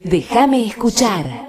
Déjame escuchar.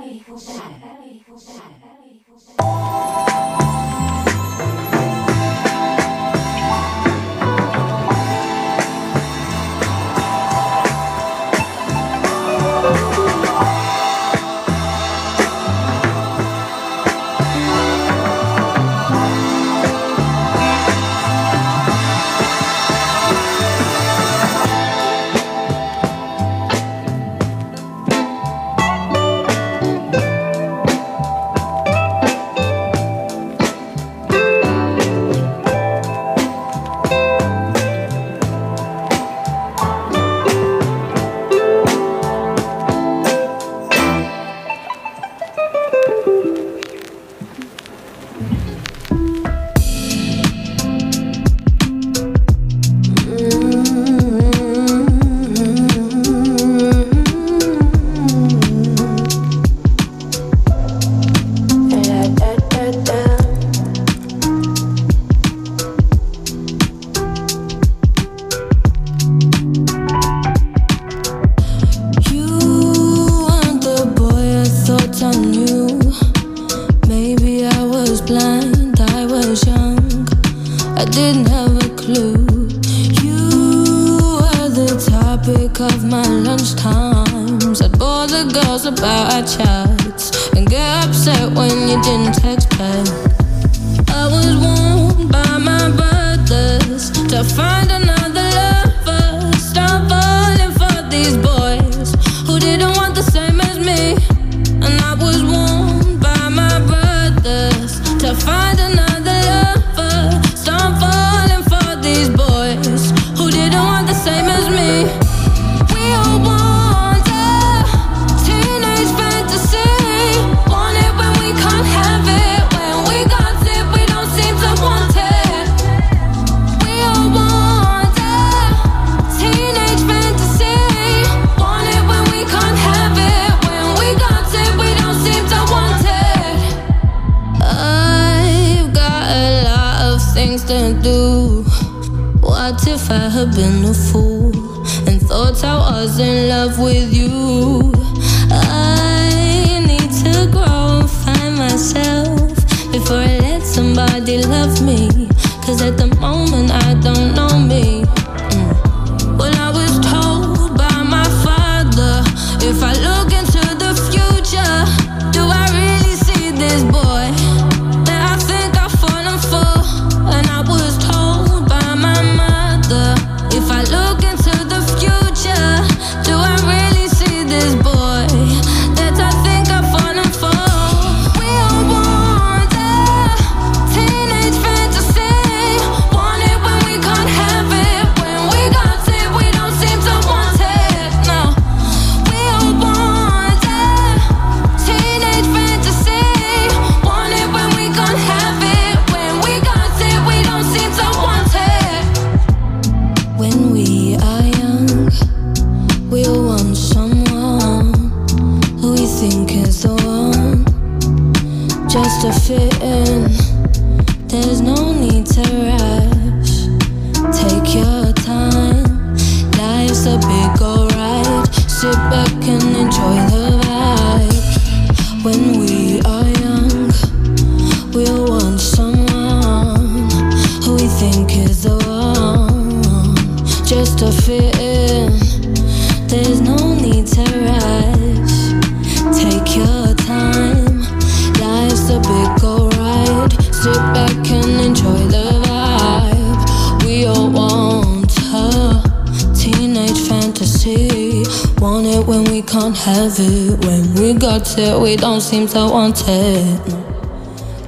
Seem so wanted.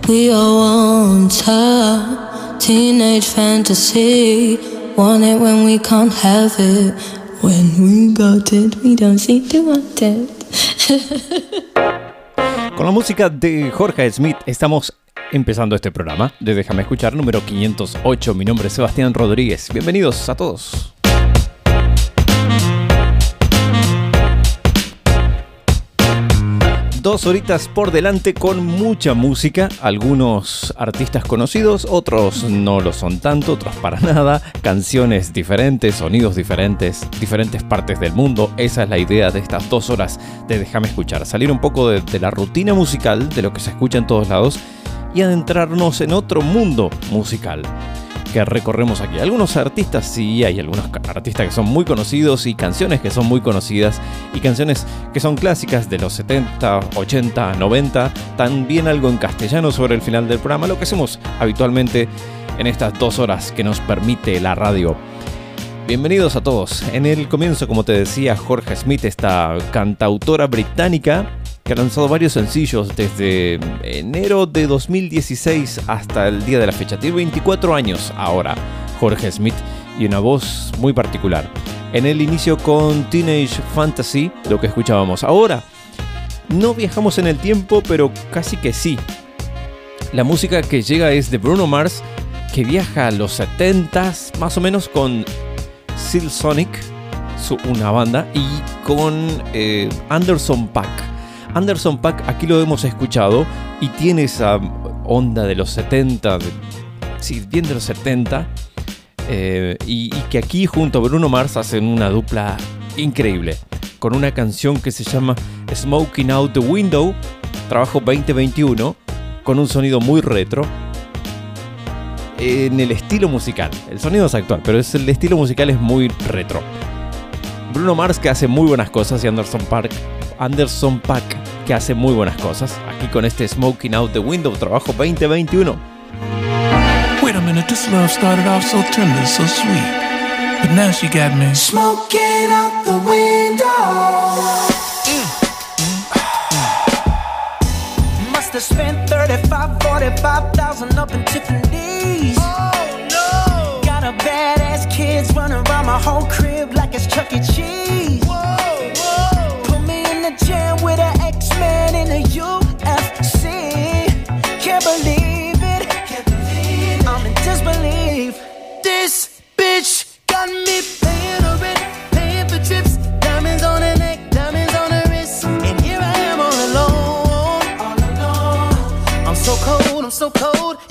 We all want a teenage fantasy. Want it when we can't have it. When we got it, we don't seem to want it. Con la música de Jorge Smith estamos empezando este programa de Déjame escuchar número 508. Mi nombre es Sebastián Rodríguez. Bienvenidos a todos. Dos horitas por delante con mucha música, algunos artistas conocidos, otros no lo son tanto, otros para nada, canciones diferentes, sonidos diferentes, diferentes partes del mundo, esa es la idea de estas dos horas de Déjame escuchar, salir un poco de, de la rutina musical, de lo que se escucha en todos lados, y adentrarnos en otro mundo musical que recorremos aquí. Algunos artistas sí, hay algunos artistas que son muy conocidos y canciones que son muy conocidas y canciones que son clásicas de los 70, 80, 90, también algo en castellano sobre el final del programa, lo que hacemos habitualmente en estas dos horas que nos permite la radio. Bienvenidos a todos. En el comienzo, como te decía, Jorge Smith, esta cantautora británica, que ha lanzado varios sencillos desde enero de 2016 hasta el día de la fecha. Tiene 24 años ahora, Jorge Smith, y una voz muy particular. En el inicio con Teenage Fantasy, lo que escuchábamos. Ahora, no viajamos en el tiempo, pero casi que sí. La música que llega es de Bruno Mars, que viaja a los 70s, más o menos con Seal Sonic, una banda, y con eh, Anderson Pack Anderson Pack aquí lo hemos escuchado y tiene esa onda de los 70, sí, bien de los 70, eh, y, que aquí junto a Bruno Mars hacen una dupla increíble, con una canción que se llama Smoking Out the Window, trabajo 2021, con un sonido muy retro, en el estilo musical. El sonido es actual, pero es el estilo musical es muy retro. Bruno Mars que hace muy buenas cosas y Anderson Park Anderson Pack, que hace muy buenas cosas. Aquí con este Smoking Out the Window, trabajo 2021. Wait a minute, this love started off so tender, so sweet. But now she got me smoking out the window. Must have spent 35, 45,000 up in Tiffany's. Oh no! Got a badass kids running around my whole crib like it's Chuck E. Cheese. So cold.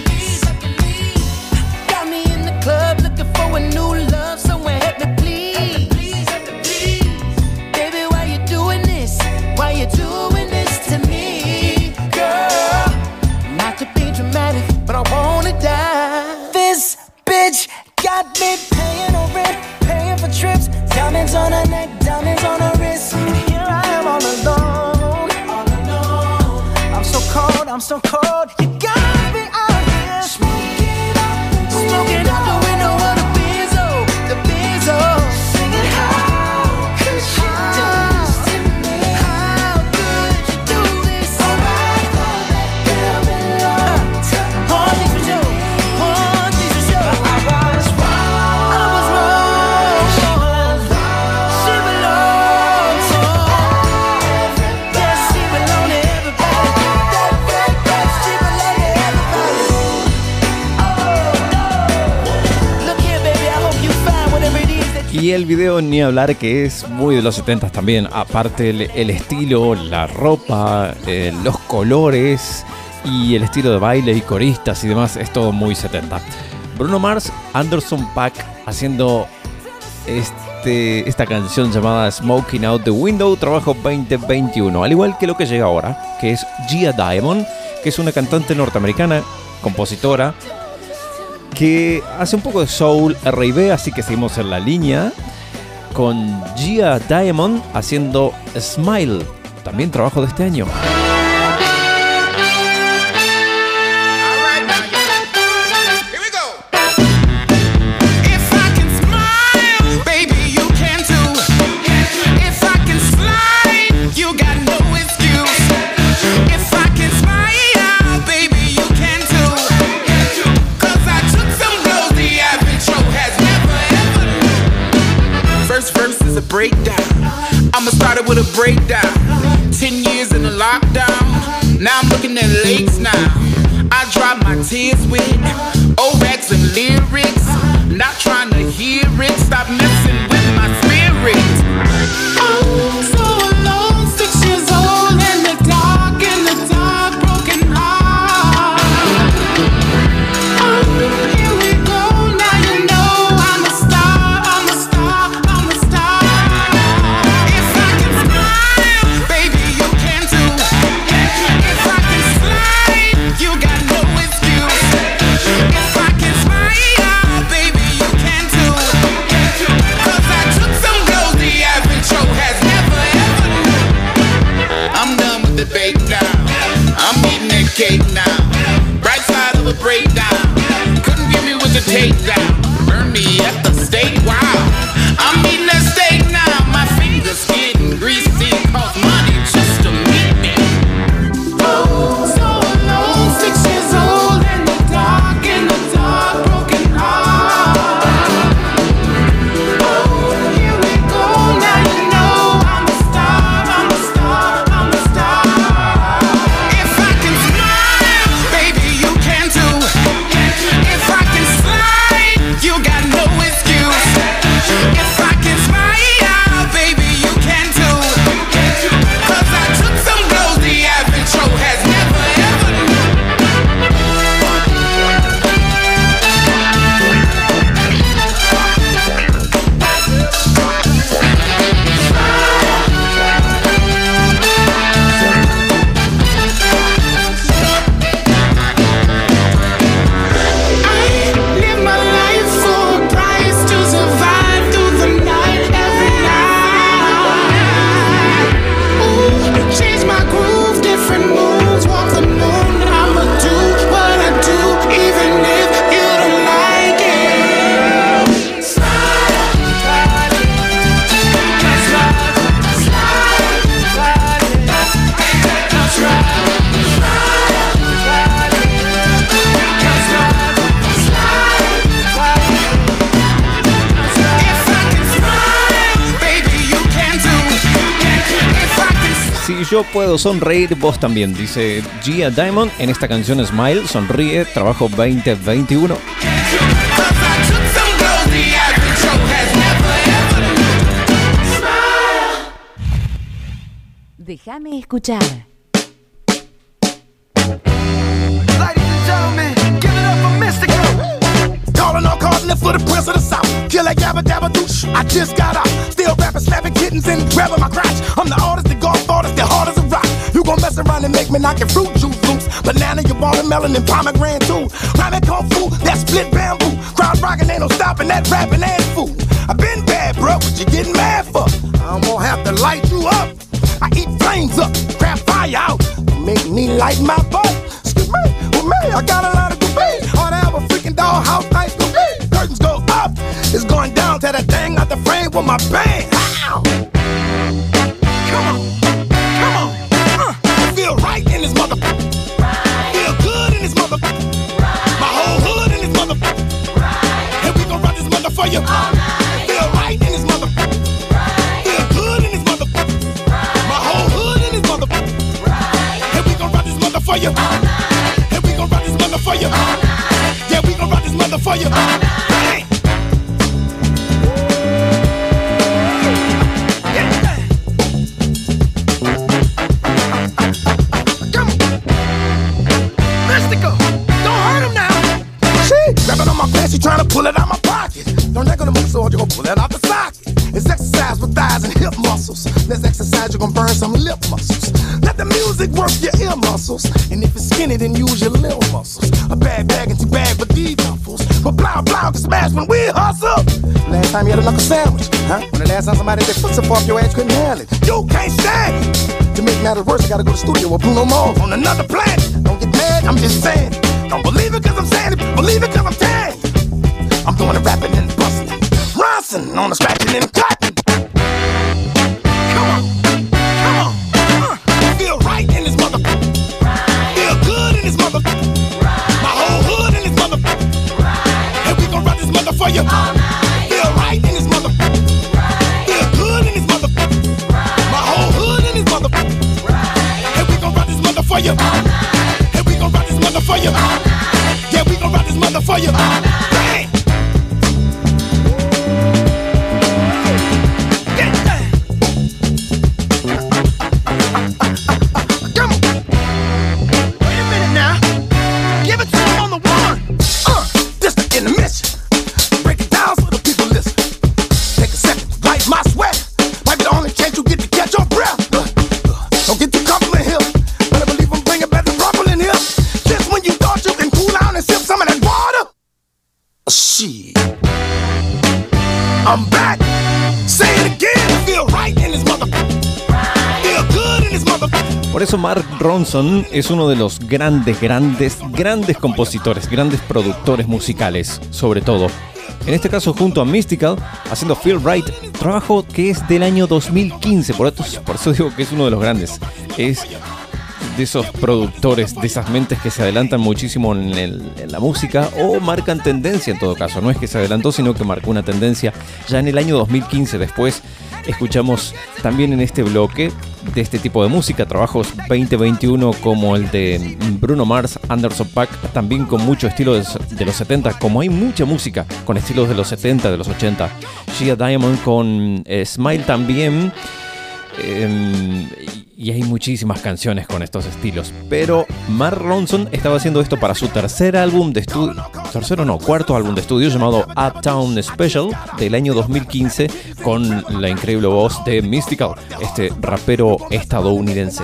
So cold. El video ni hablar que es muy de los 70 también, aparte el, el estilo, la ropa, eh, los colores y el estilo de baile y coristas y demás, es todo muy 70. Bruno Mars, Anderson Pack haciendo este, esta canción llamada Smoking Out the Window, trabajo 2021, al igual que lo que llega ahora, que es Gia Diamond, que es una cantante norteamericana, compositora, que hace un poco de soul R&B, así que seguimos en la línea con Gia Diamond haciendo Smile, también trabajo de este año. with a breakdown. Ten years in the lockdown. Now I'm looking at lakes now. I dry my tears with old rags and lyrics. puedo sonreír, vos también, dice Gia Diamond en esta canción Smile, Sonríe, Trabajo 2021. Déjame escuchar. me knocking fruit juice loose. Banana, your watermelon, and pomegranate too. Rhyming kung fu, that split bamboo. Crowd rocking, ain't no stopping that rapping. for you. And we gon' rock this mother for you. Yeah, we gon' rock this mother for you. Hey. Grabbing on my pants, she trying to pull it out my pocket. Don't that gonna move so hard, you gon' pull it out the socket. It's exercise with thighs and hip muscles. Let's exercise, you gon' burn some lip muscles work your ear muscles. And if it's skinny, then use your little muscles. A bad bag and too bad for these duffels. But blah blah can smash when we hustle. Last time you had a knuckle sandwich, huh? When the last time somebody that puts up off your ass couldn't handle it. You can't stand it. To make matters worse, I gotta go to studio with Bruno Mars on another planet. Don't get mad, I'm just saying. Don't believe it cause I'm saying it, believe it cause I'm telling I'm doing the rapping and busting, rhyming on the scratching and cut. You. Ronson es uno de los grandes, grandes, grandes compositores, grandes productores musicales, sobre todo. En este caso junto a Mystical, haciendo Feel Right, trabajo que es del año 2015, por eso, por eso digo que es uno de los grandes. Es de esos productores, de esas mentes que se adelantan muchísimo en, en la música o marcan tendencia en todo caso. No es que se adelantó, sino que marcó una tendencia ya en el año 2015. Después escuchamos también en este bloque de este tipo de música, trabajos 2021 como el de Bruno Mars, Anderson Paak, también con mucho estilo de, de los 70, como hay mucha música con estilos de los 70, de los 80. Gia Diamond con eh, Smile también. Em, y hay muchísimas canciones con estos estilos. Pero Mark Ronson estaba haciendo esto para su tercer álbum de estudio. Tercero no, cuarto álbum de estudio llamado Uptown Special del año 2015 con la increíble voz de Mystical, este rapero estadounidense.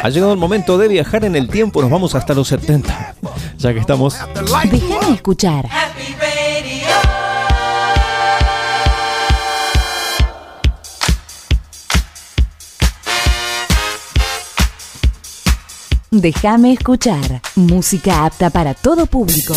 Ha llegado el momento de viajar en el tiempo, nos vamos hasta los 70, ya que estamos Déjame escuchar. Déjame escuchar. Música apta para todo público.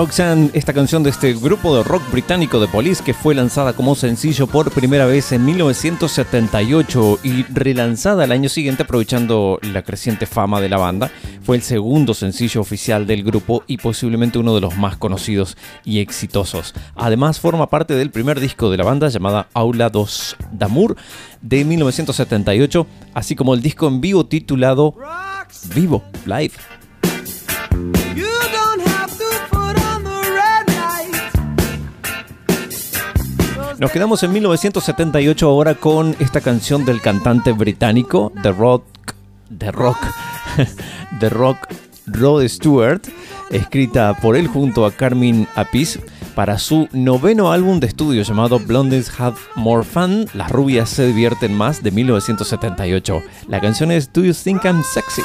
Roxanne, esta canción de este grupo de rock británico de Police que fue lanzada como sencillo por primera vez en 1978 y relanzada el año siguiente aprovechando la creciente fama de la banda, fue el segundo sencillo oficial del grupo y posiblemente uno de los más conocidos y exitosos. Además forma parte del primer disco de la banda llamada Aula dos d'Amour de 1978, así como el disco en vivo titulado Vivo Live. Nos quedamos en 1978 ahora con esta canción del cantante británico The Rock, The Rock, The Rock Rod Stewart, escrita por él junto a Carmen Apis para su noveno álbum de estudio llamado Blondes Have More Fun, Las rubias se divierten más de 1978. La canción es Do You Think I'm Sexy?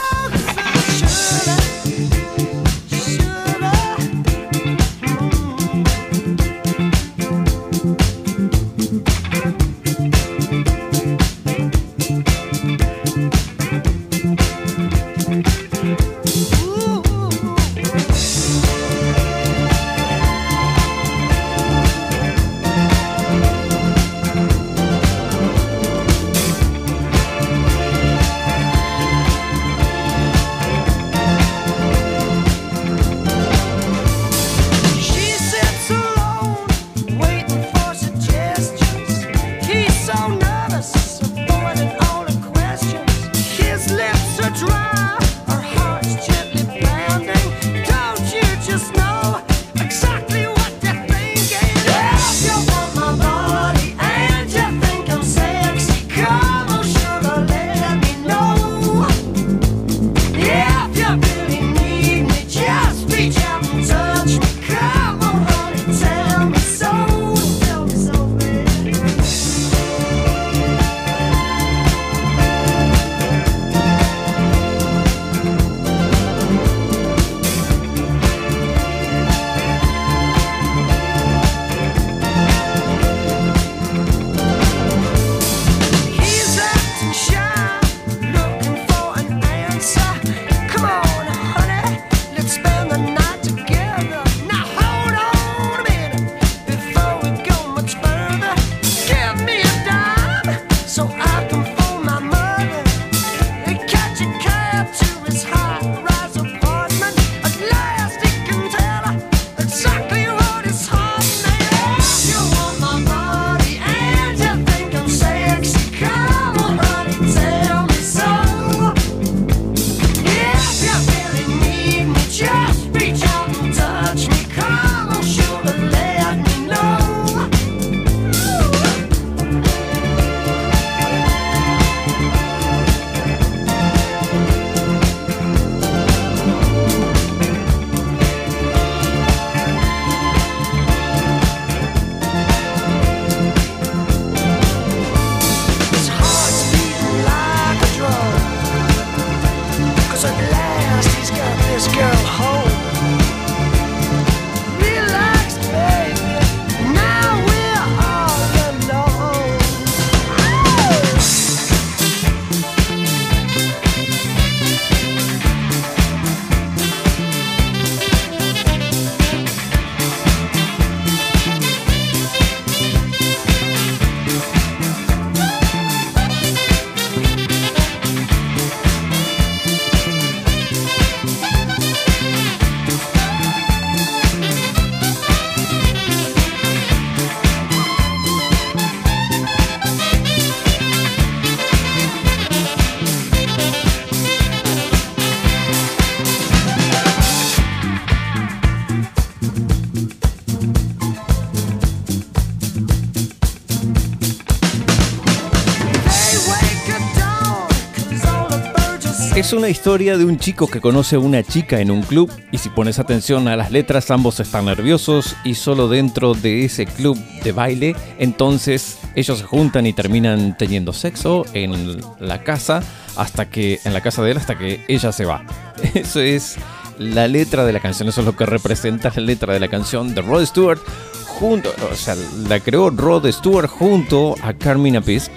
Es una historia de un chico que conoce a una chica en un club y si pones atención a las letras ambos están nerviosos y solo dentro de ese club de baile entonces ellos se juntan y terminan teniendo sexo en la casa hasta que en la casa de él hasta que ella se va. Eso es la letra de la canción, eso es lo que representa la letra de la canción de Rod Stewart junto, o sea, la creó Rod Stewart junto a Carmina Apis.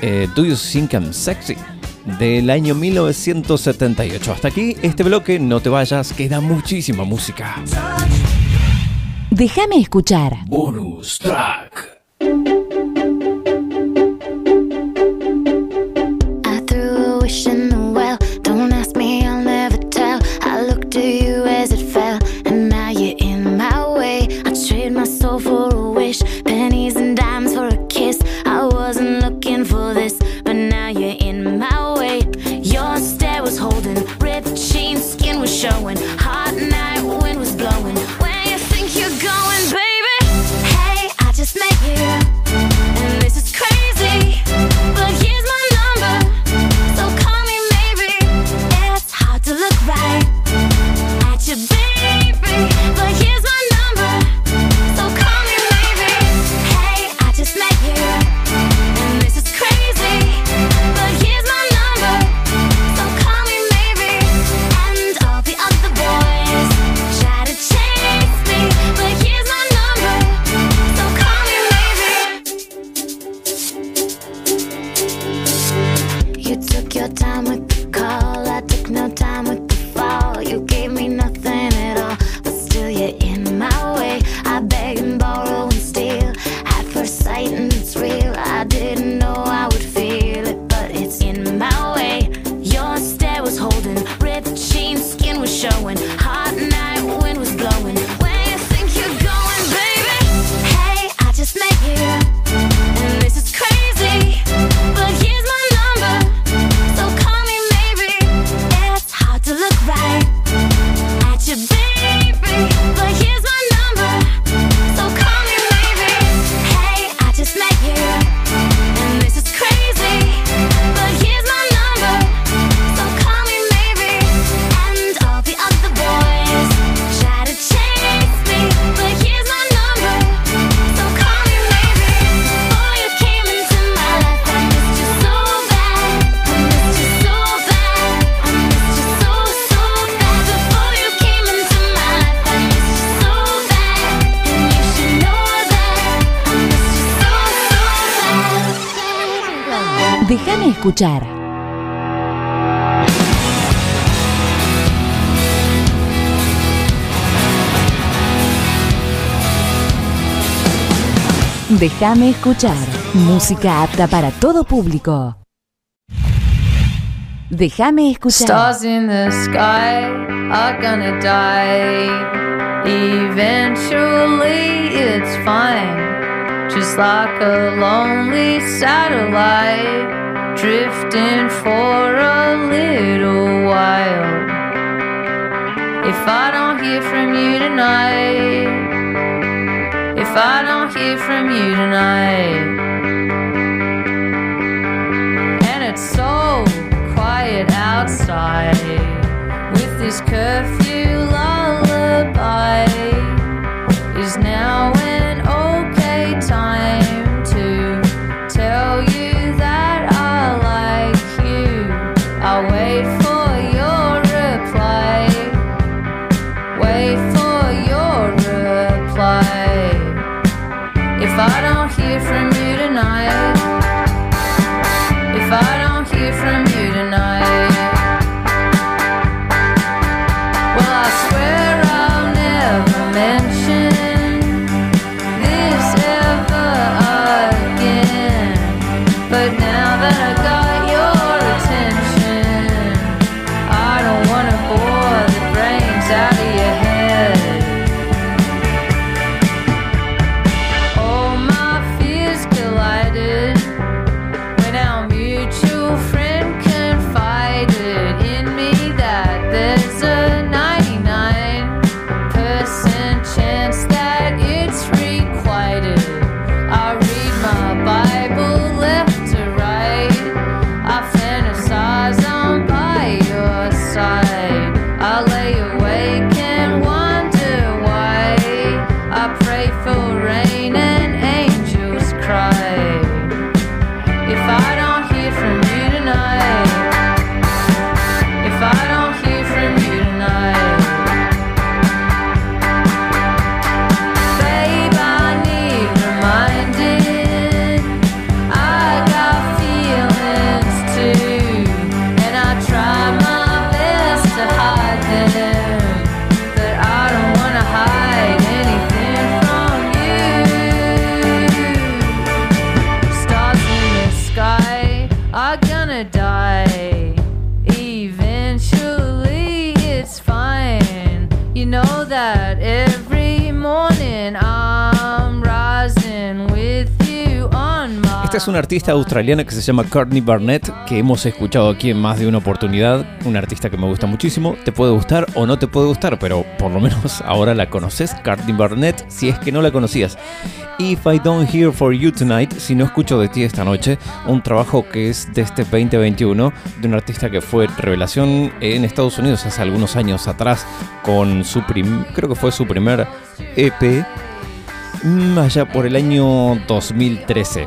eh, Do You Think I'm Sexy? del año 1978. Hasta aquí este bloque, no te vayas, queda muchísima música. Déjame escuchar. Bonus track. Déjame escuchar. Música apta para todo público. Déjame escuchar. Stars in the sky are gonna die. Eventually it's fine. Just like a lonely satellite drifting for a little while. If I don't hear from you tonight. if I don't hear from you tonight. And it's so quiet outside with this curfew lullaby is now. Una artista australiana que se llama Courtney Barnett, que hemos escuchado aquí en más de una oportunidad. Una artista que me gusta muchísimo. Te puede gustar o no te puede gustar, pero por lo menos ahora la conoces, Courtney Barnett, si es que no la conocías. If I Don't Hear For You Tonight, si no escucho de ti esta noche, un trabajo que es de este 2021, de un artista que fue revelación en Estados Unidos hace algunos años atrás, con su prim creo que fue su primer EP, mm, allá por el año 2013.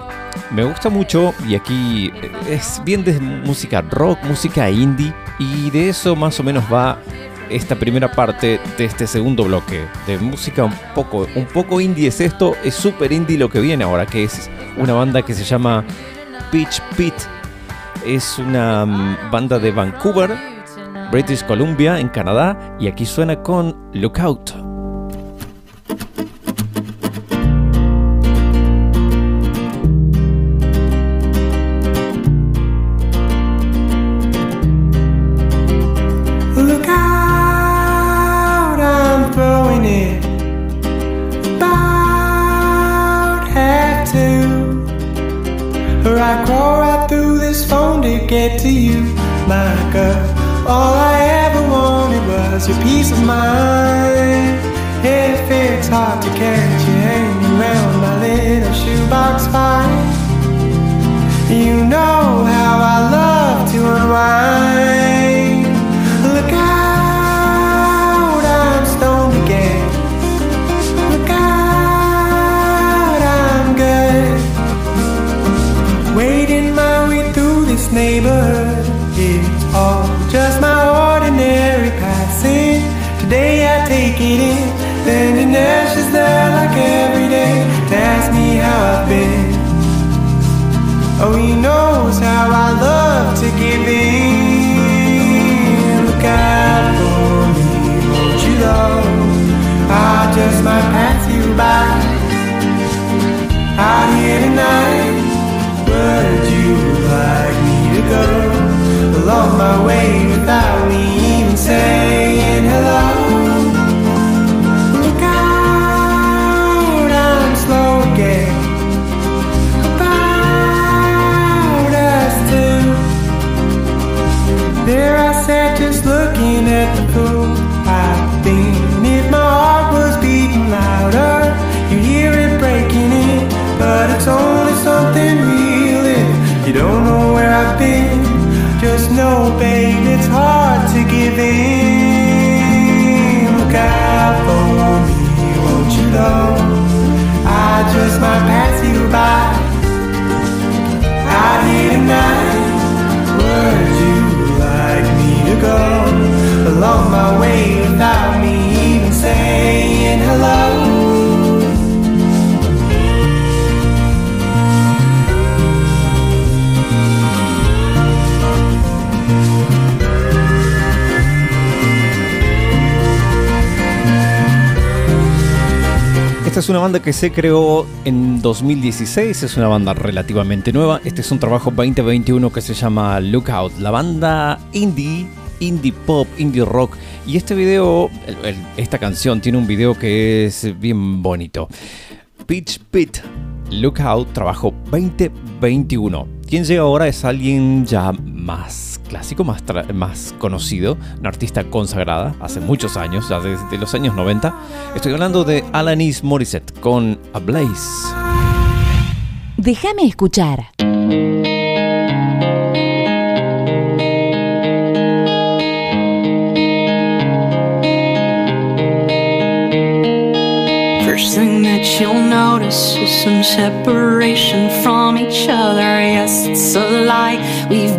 Me gusta mucho y aquí eh, es bien de música rock, música indie y de eso más o menos va esta primera parte de este segundo bloque de música un poco un poco indie es esto, es súper indie lo que viene ahora que es una banda que se llama Pitch Pit. Es una mm, banda de Vancouver, British Columbia en Canadá y aquí suena con Lookout. Se creó en 2016, es una banda relativamente nueva. Este es un trabajo 2021 que se llama Lookout, la banda indie, indie pop, indie rock. Y este video, esta canción tiene un video que es bien bonito. Pitch Pit, Lookout, trabajo 2021. Quien llega ahora es alguien ya más clásico, más, más conocido, una artista consagrada hace muchos años, ya desde los años 90. Estoy hablando de Alanis Morissette con A Blaze. Déjame escuchar. First thing that you'll notice is some separation from each other. Yes, it's a lie we've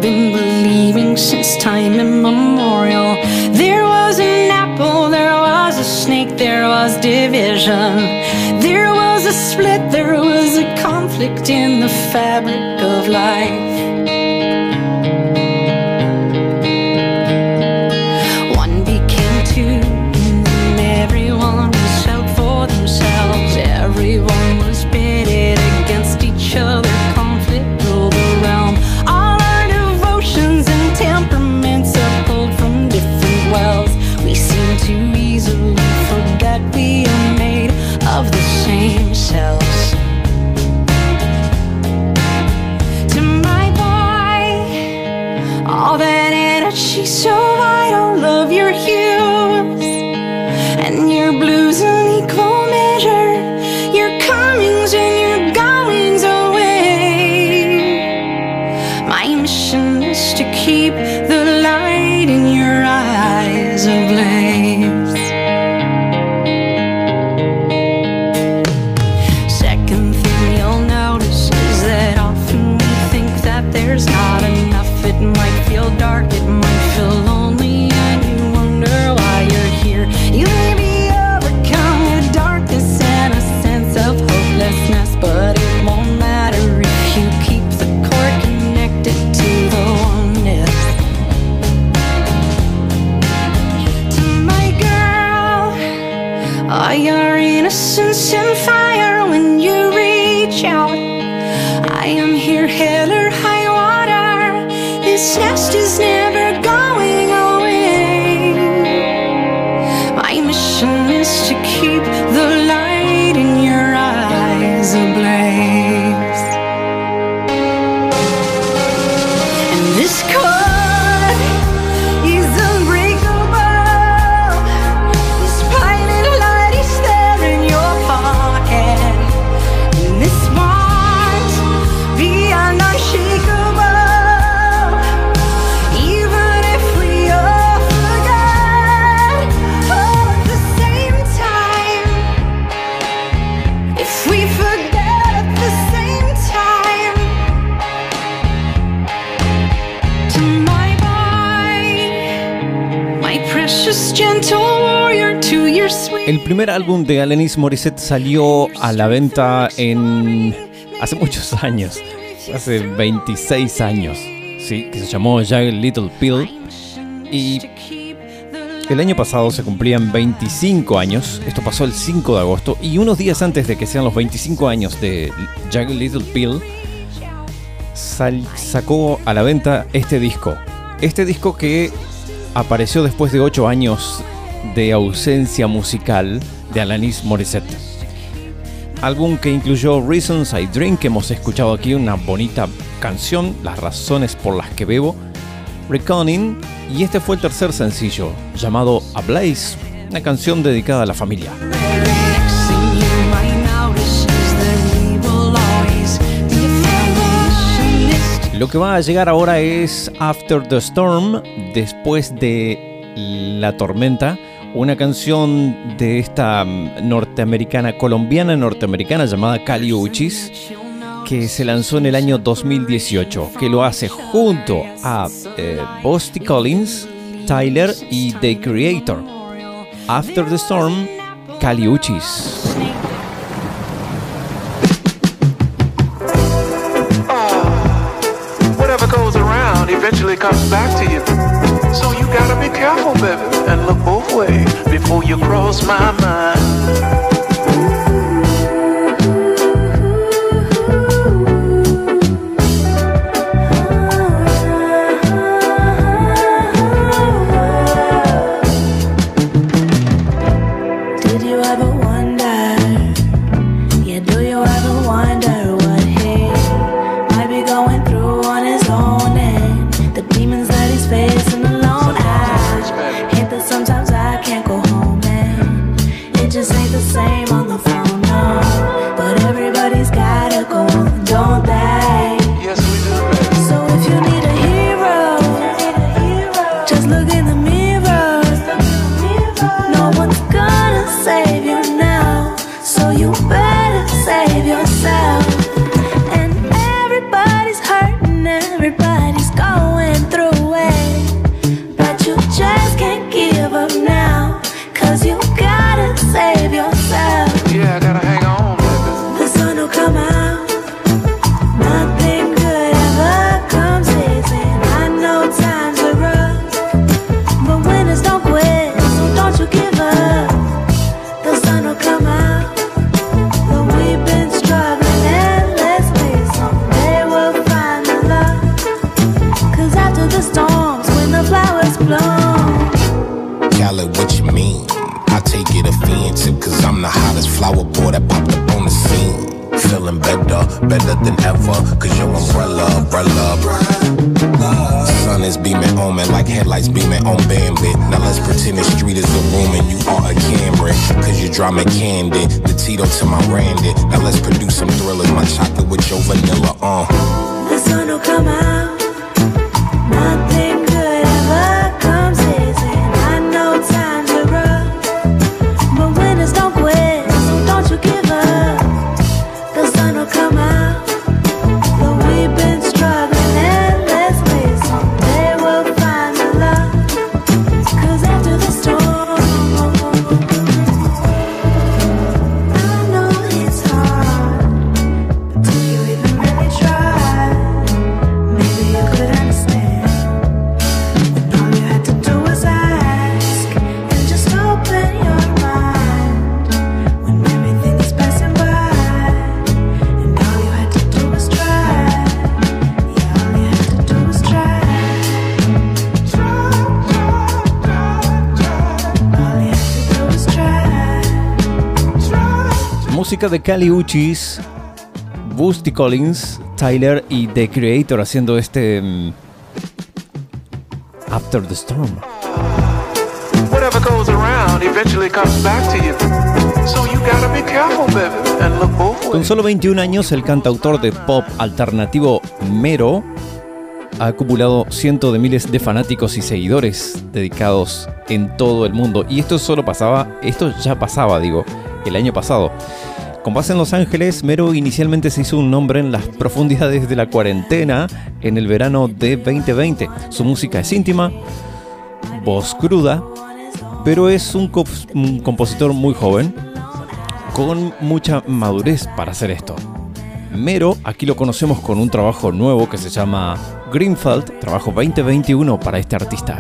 division. There was a split, there was a conflict in the fabric of life. primer álbum de Alanis Morissette salió a la venta en hace muchos años, hace 26 años, sí, que se llamó Jagged Little Pill y el año pasado se cumplían 25 años, esto pasó el 5 de agosto, y unos días antes de que sean los 25 años de Jagged Little Pill, sacó a la venta este disco. Este disco que apareció después de 8 años de ausencia musical de Alanis Morissette. Álbum que incluyó Reasons I Drink, que hemos escuchado aquí una bonita canción, Las razones por las que bebo, Reconning, y este fue el tercer sencillo, llamado A Blaze, una canción dedicada a la familia. Lo que va a llegar ahora es After the Storm, después de la tormenta, una canción de esta mm, norteamericana, colombiana norteamericana llamada Caliuchis que se lanzó en el año 2018, que lo hace junto a eh, Collins, Tyler y The Creator. After the Storm, Cali Uchis. Ah, eventually comes back to you. So you gotta be careful, baby, and look both ways before you cross my mind. De Cali Uchis, Boosty Collins, Tyler y The Creator haciendo este mm, After the Storm. Whatever goes around eventually comes back to you. So you gotta be careful, baby, and look both Con solo 21 años, el cantautor de pop alternativo Mero ha acumulado cientos de miles de fanáticos y seguidores dedicados en todo el mundo. Y esto solo pasaba, esto ya pasaba, digo, el año pasado. Con base en Los Ángeles, Mero inicialmente se hizo un nombre en las profundidades de la cuarentena en el verano de 2020. Su música es íntima, voz cruda, pero es un, co- un compositor muy joven, con mucha madurez para hacer esto. Mero, aquí lo conocemos con un trabajo nuevo que se llama Greenfield, trabajo 2021 para este artista.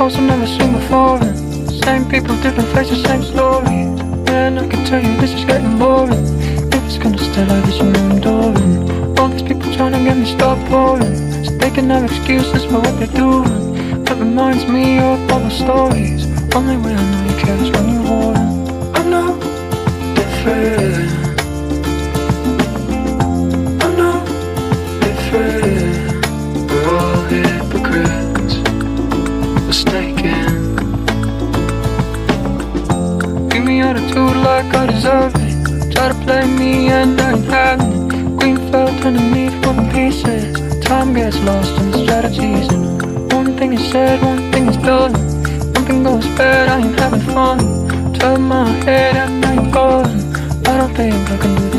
House I've never seen before. and Same people, different faces, same story. Man, I can tell you this is getting boring. If it's gonna stay like this, you know I'm boring. All these people trying to get me stop boring. So they can have excuses for what they're doing. That reminds me of all the stories. Only way I know you care is when you're holding. I'm not different. I'm not different. Mistaken. Give me attitude like I deserve it. Try to play me and I ain't having it. Green felt turning me from pieces. Time gets lost in the strategies. And one thing is said, one thing is done. One thing goes bad, I ain't having fun. Turn my head and I ain't gone. I don't think I can do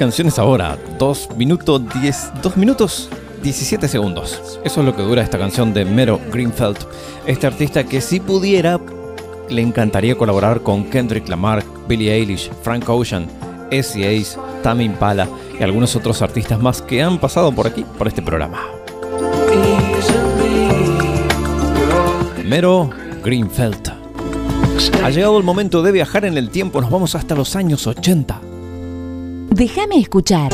canciones ahora. 2 minutos 10, 2 minutos 17 segundos. Eso es lo que dura esta canción de Mero Greenfield. Este artista que si pudiera le encantaría colaborar con Kendrick Lamar, Billie Eilish, Frank Ocean, Essie Ace, Tame Impala y algunos otros artistas más que han pasado por aquí, por este programa. Mero Greenfield. Ha llegado el momento de viajar en el tiempo, nos vamos hasta los años 80. Déjame escuchar.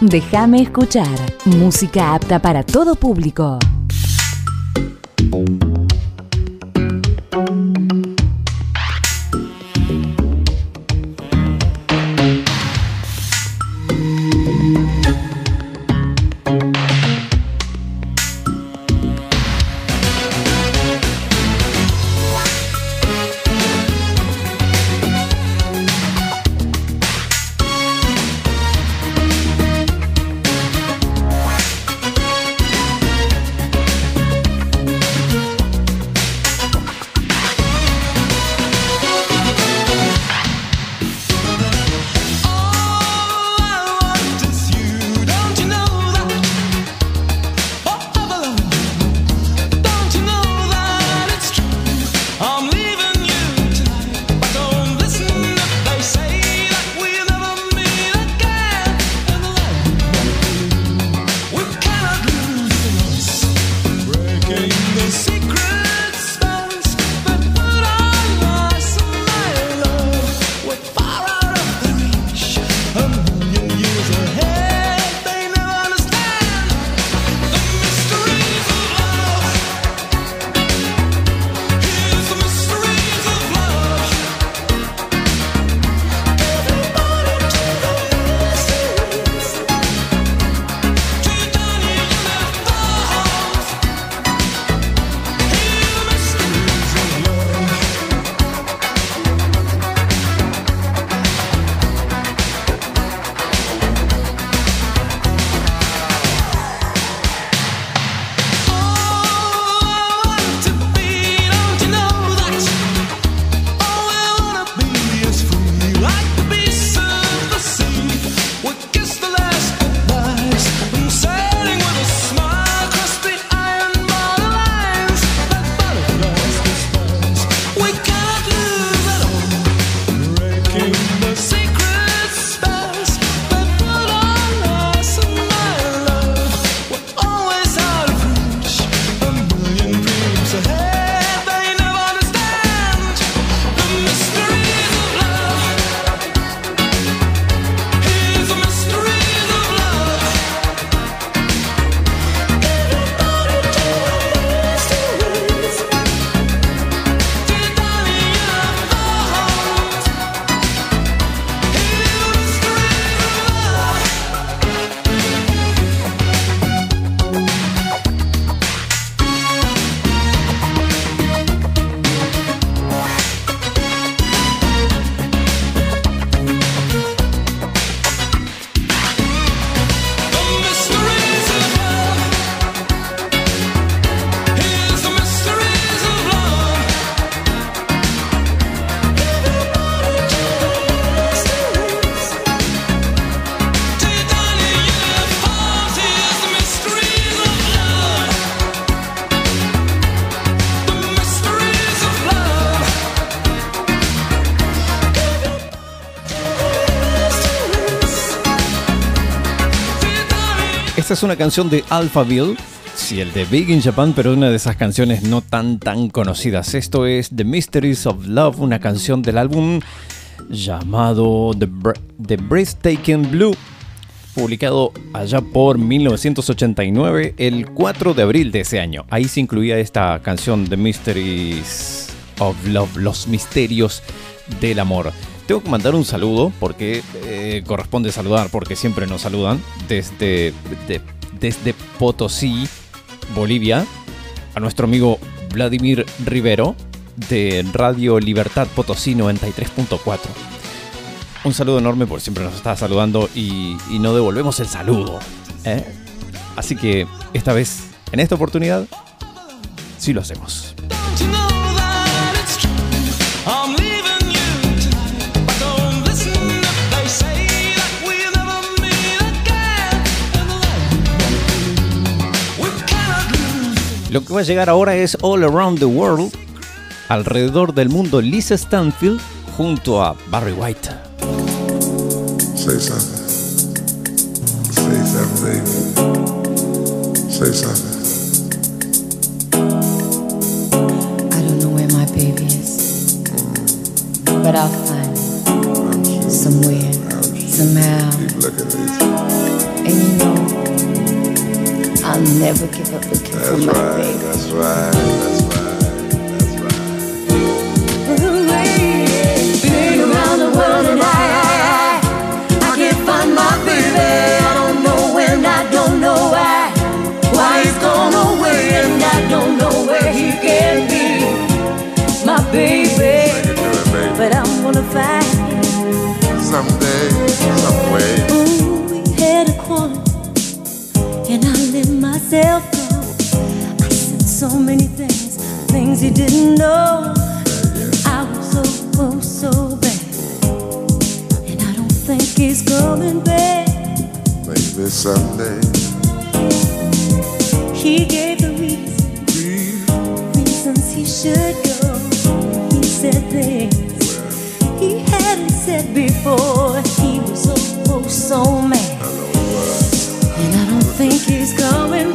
Déjame escuchar. Música apta para todo público. Es una canción de Alphaville. Sí, el de Big in Japan, pero una de esas canciones no tan tan conocidas. Esto es The Mysteries of Love, una canción del álbum llamado The, The Breathtaking Blue, publicado allá por 1989, el 4 de abril de ese año. Ahí se incluía esta canción The Mysteries of Love, los misterios del amor. Tengo mandar un saludo porque eh, corresponde saludar, porque siempre nos saludan desde, de- desde Potosí, Bolivia, a nuestro amigo Vladimir Rivero de Radio Libertad Potosí 93.4. Un saludo enorme porque siempre nos está saludando y, y no devolvemos el saludo. ¿eh? Así que esta vez, en esta oportunidad, sí lo hacemos. Lo que va a llegar ahora es All Around the World, alrededor del mundo, Lisa Stanfield junto a Barry White. Say something. Say something. Say something. I don't know where my baby is, but I'll find him somewhere, somehow. And you know, I'll never give up looking for That's my right. baby. That's right. That's right. So many things, things he didn't know. I was so, oh, so bad. And I don't think he's coming back. Maybe someday. He gave the reason, reasons he should go. He said things he hadn't said before. He was so, oh, so mad. And I don't think he's coming back, coming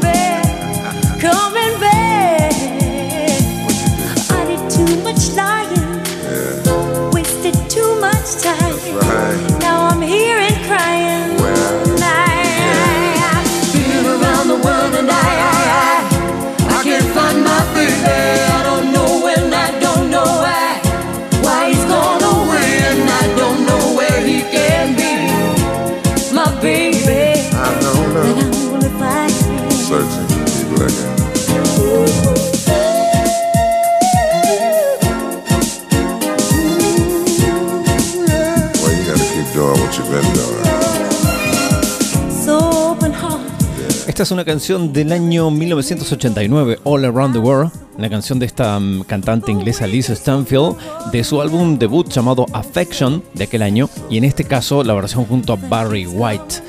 Esta es una canción del año 1989, All Around the World, la canción de esta mm, cantante inglesa Lisa Stanfield, de su álbum debut llamado Affection de aquel año, y en este caso la versión junto a Barry White.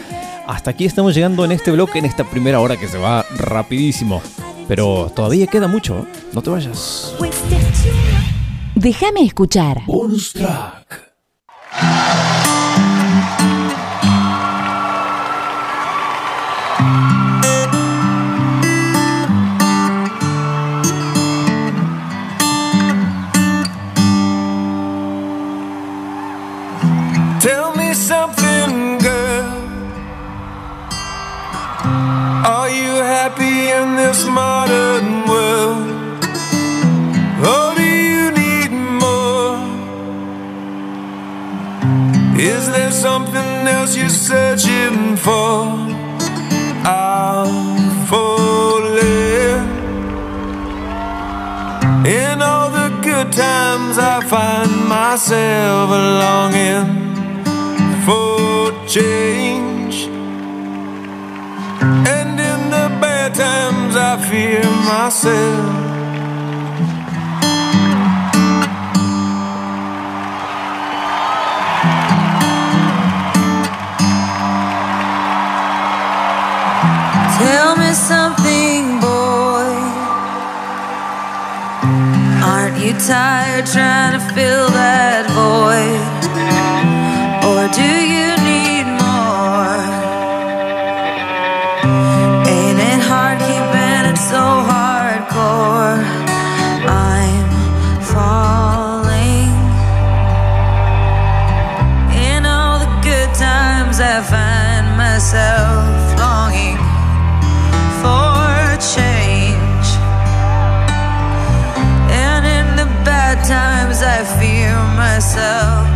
Hasta aquí estamos llegando en este bloque, en esta primera hora que se va rapidísimo, pero todavía queda mucho, no te vayas. Déjame escuchar. Bonus track. Modern world? Or do you need more? Is there something else you're searching for? Falling. In all the good times, I find myself longing for change. Fear myself. Tell me something, boy. Aren't you tired trying to fill that void? Or do you myself.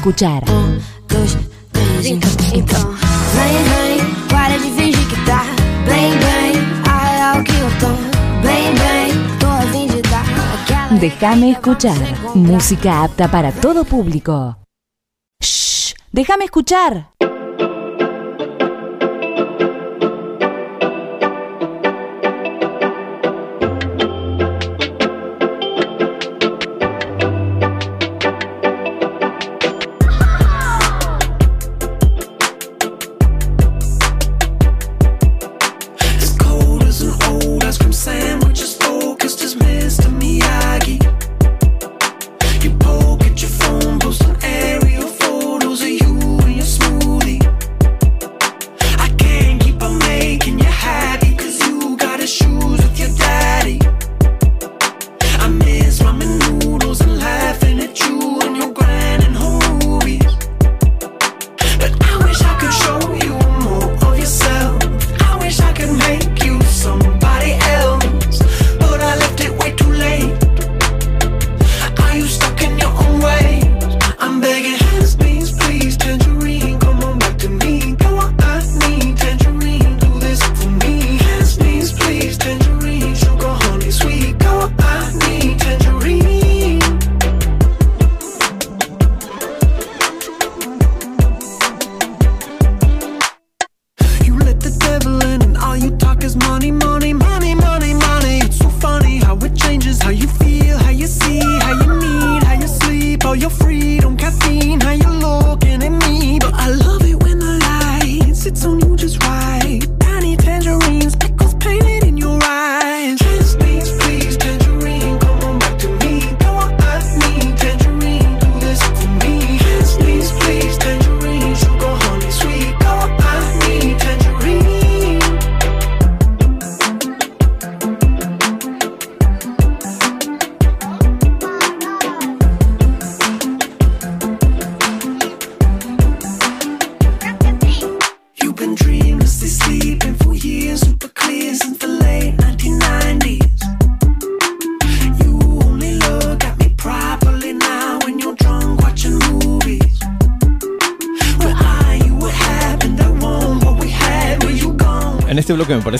Escuchar. Déjame escuchar. Música apta para todo público. Shh, déjame escuchar.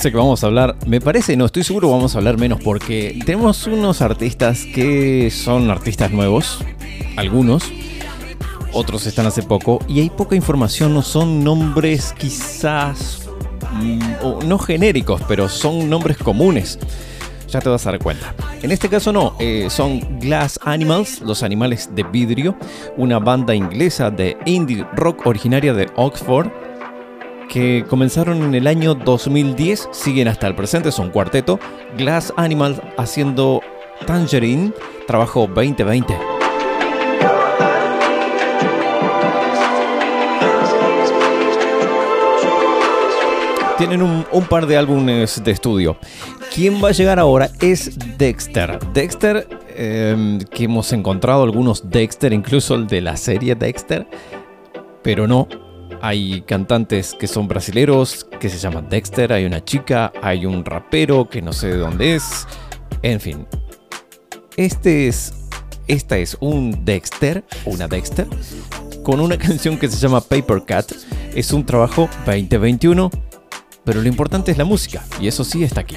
Parece que vamos a hablar, me parece, no estoy seguro, vamos a hablar menos porque tenemos unos artistas que son artistas nuevos, algunos, otros están hace poco y hay poca información, no son nombres quizás, mm, no genéricos, pero son nombres comunes. Ya te vas a dar cuenta. En este caso no, eh, son Glass Animals, los animales de vidrio, una banda inglesa de indie rock originaria de Oxford que comenzaron en el año 2010, siguen hasta el presente, son cuarteto, Glass Animals haciendo Tangerine, trabajo 2020. Tienen un, par de álbumes de estudio. Quien va a llegar ahora es Dexter. Dexter, eh, que hemos encontrado algunos Dexter, incluso el de la serie Dexter, pero no, hay cantantes que son brasileros que se llaman Dexter, hay una chica, hay un rapero que no sé de dónde es. En fin. Este es. Esta es un Dexter, una Dexter, con una canción que se llama Paper Cat. Es un trabajo 2021, pero lo importante es la música, y eso sí está aquí.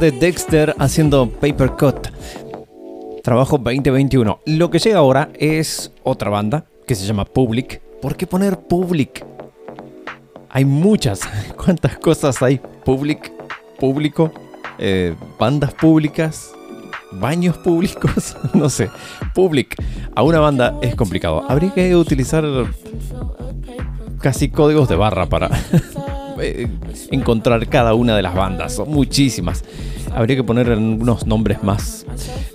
De Dexter haciendo Paper Cut. Trabajo 2021. Lo que llega ahora es otra banda que se llama Public. ¿Por qué poner Public? Hay muchas. ¿Cuántas cosas hay? Public, público, eh, bandas públicas, baños públicos, no sé. Public. A una banda es complicado. Habría que utilizar casi códigos de barra para eh, encontrar cada una de las bandas. Son muchísimas. Habría que poner unos nombres más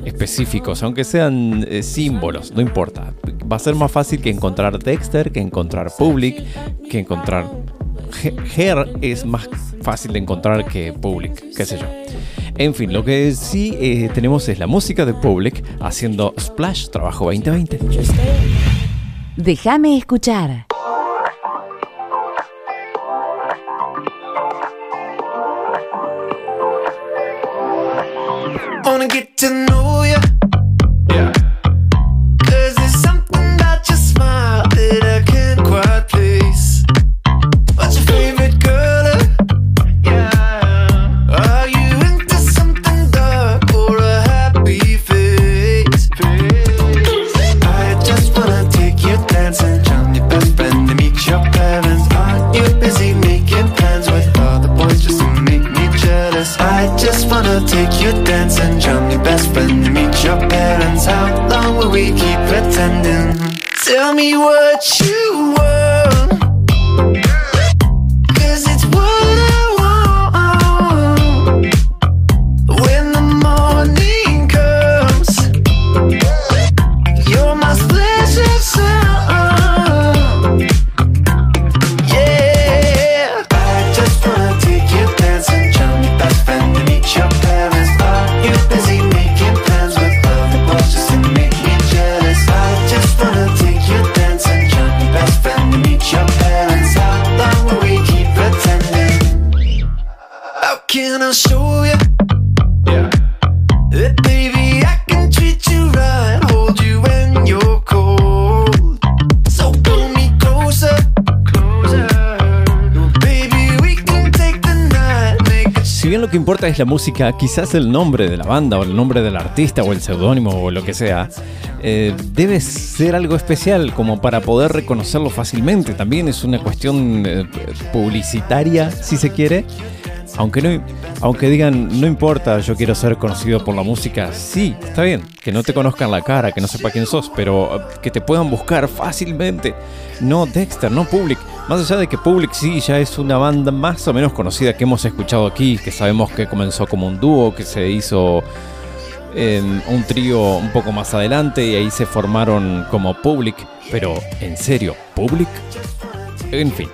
específicos, aunque sean eh, símbolos, no importa. Va a ser más fácil que encontrar Dexter, que encontrar Public, que encontrar Her es más fácil de encontrar que Public, qué sé yo. En fin, lo que sí eh, tenemos es la música de Public haciendo Splash, trabajo 2020. Déjame escuchar. To know la música, quizás el nombre de la banda o el nombre del artista o el seudónimo o lo que sea, eh, debe ser algo especial como para poder reconocerlo fácilmente. También es una cuestión eh, publicitaria, si se quiere. Aunque, no, aunque digan, no importa, yo quiero ser conocido por la música, sí, está bien, que no te conozcan la cara, que no sepa quién sos, pero eh, que te puedan buscar fácilmente. No Dexter, no Public. Más allá de que Public sí ya es una banda más o menos conocida que hemos escuchado aquí, que sabemos que comenzó como un dúo, que se hizo en un trío un poco más adelante y ahí se formaron como Public, pero en serio, Public. En fin,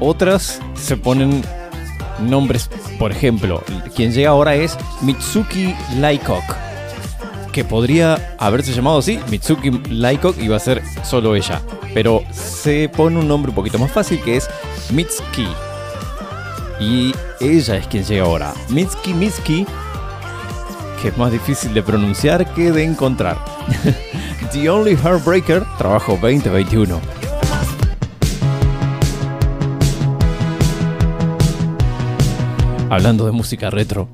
otras se ponen nombres, por ejemplo, quien llega ahora es Mitsuki Laikok, que podría haberse llamado así, Mitsuki Laikok y va a ser solo ella, pero se pone un nombre un poquito más fácil que es Mitsuki. Y ella es quien llega ahora. Mitsuki Mitsuki, que es más difícil de pronunciar que de encontrar. The Only Heartbreaker, trabajo 2021. Hablando de música retro,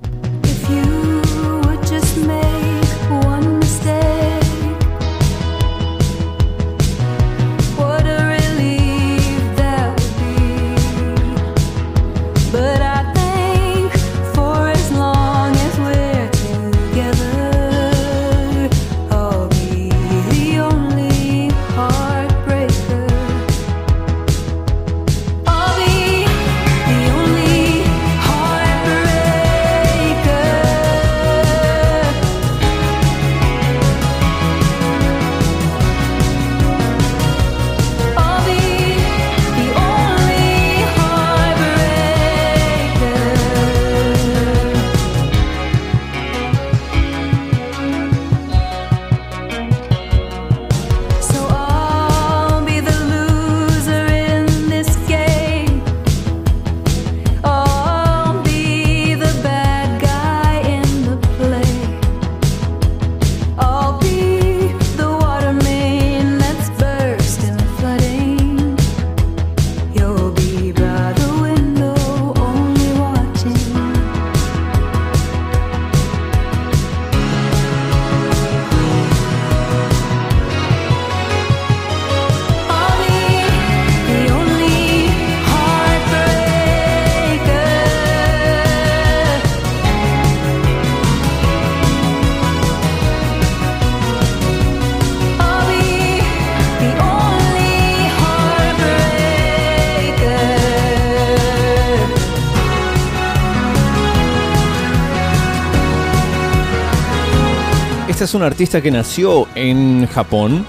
artista que nació en Japón,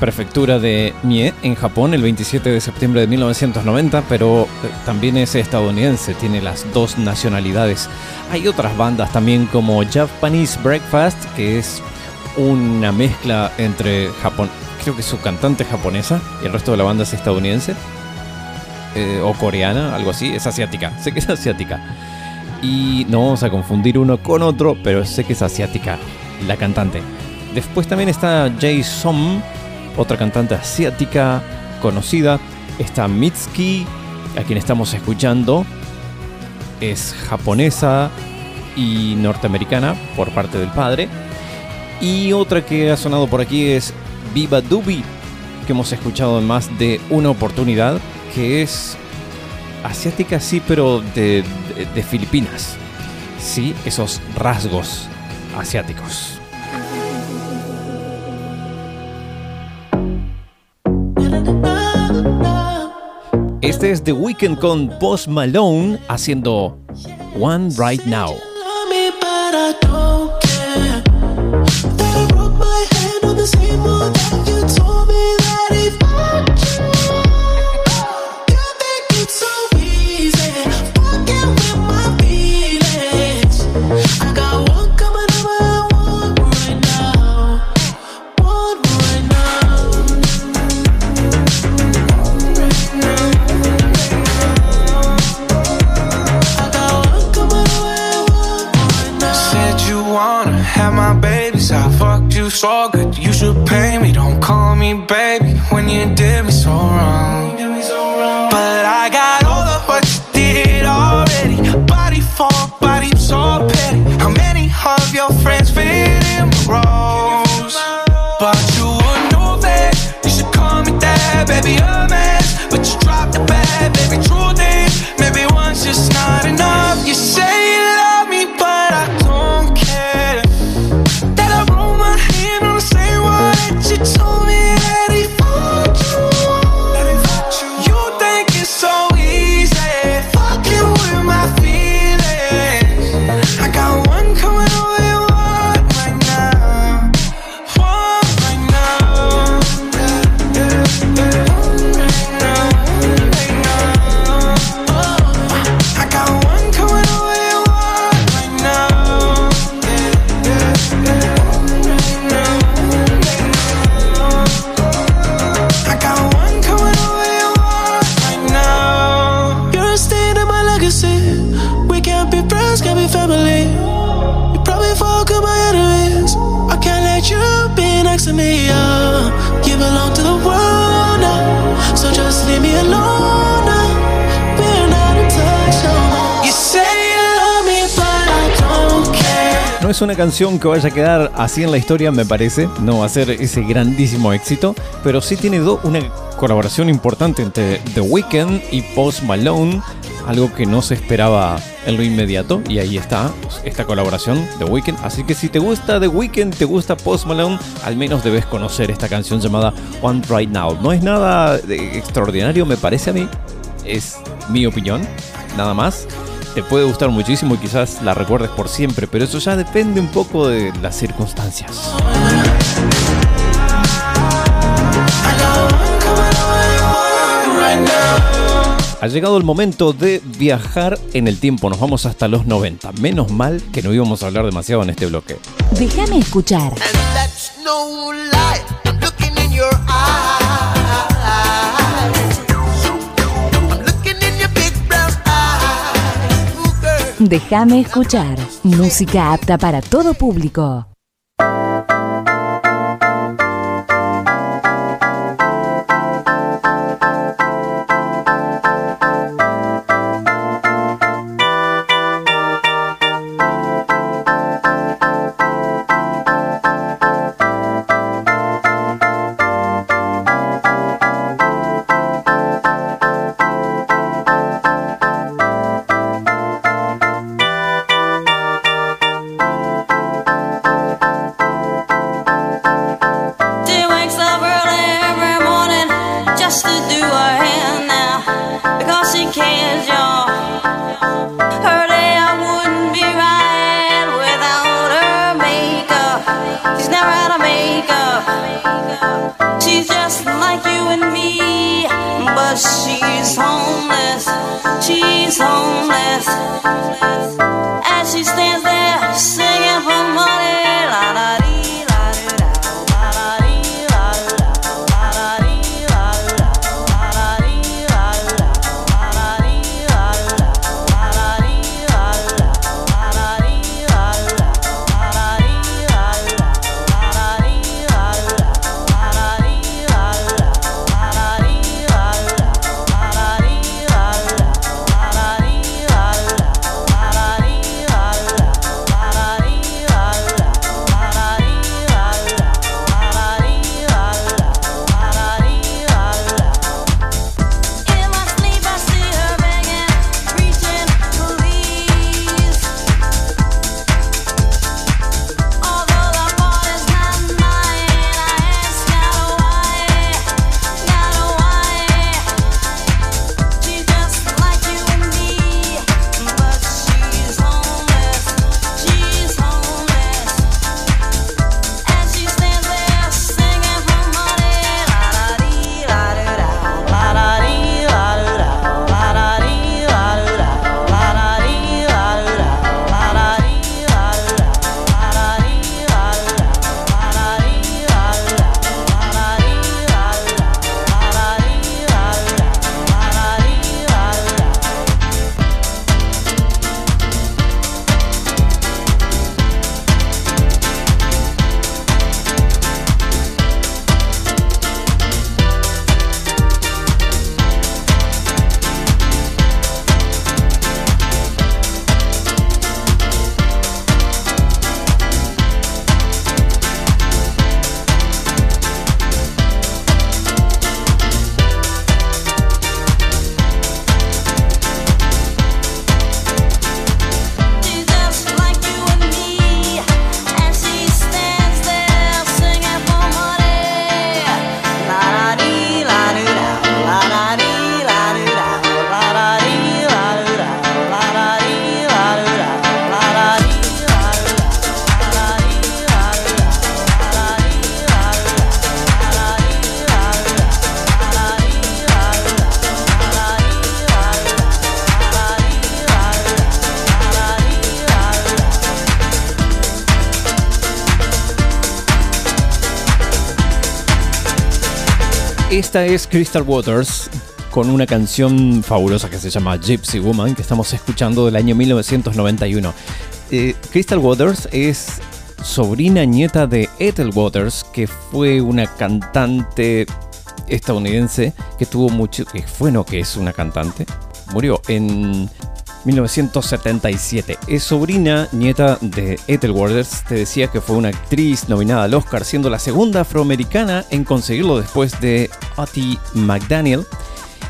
prefectura de Mie, en Japón, el 27 de septiembre de 1990, pero eh, también es estadounidense, tiene las dos nacionalidades. Hay otras bandas también como Japanese Breakfast, que es una mezcla entre Japón, creo que su cantante es japonesa y el resto de la banda es estadounidense. eh, o coreana, algo así, es asiática, sé que es asiática. Y no vamos a confundir uno con otro, pero sé que es asiática la cantante. Después también está Jay Som, otra cantante asiática conocida. Está Mitski, a quien estamos escuchando. Es japonesa y norteamericana por parte del padre. Y otra que ha sonado por aquí es Viva Dubi, que hemos escuchado en más de una oportunidad, que es asiática sí, pero de, de- de Filipinas. Sí, esos rasgos asiáticos. Este es The Weeknd con Post Malone haciendo One Right Now. Una canción que vaya a quedar así en la historia, me parece. No va a ser ese grandísimo éxito. Pero sí tiene do- una colaboración importante entre The Weeknd y Post Malone. Algo que no se esperaba en lo inmediato. Y ahí está esta colaboración The Weeknd. Así que si te gusta The Weeknd, te gusta Post Malone, al menos debes conocer esta canción llamada One Right Now. No es nada de extraordinario, me parece a mí. Es mi opinión, nada más. Te puede gustar muchísimo y quizás la recuerdes por siempre, pero eso ya depende un poco de las circunstancias. Ha llegado el momento de viajar en el tiempo, nos vamos hasta los 90. Menos mal que no íbamos a hablar demasiado en este bloque. Déjame escuchar. That's no lie. I'm looking in your eyes. Déjame escuchar. Música apta para todo público. Esta es Crystal Waters con una canción fabulosa que se llama Gypsy Woman que estamos escuchando del año 1991. Eh, Crystal Waters es sobrina nieta de Ethel Waters, que fue una cantante estadounidense que tuvo mucho, que fue no que es una cantante, murió en 1977. Es sobrina, nieta de Ethel Waters. Te decía que fue una actriz nominada al Oscar, siendo la segunda afroamericana en conseguirlo después de Hattie McDaniel.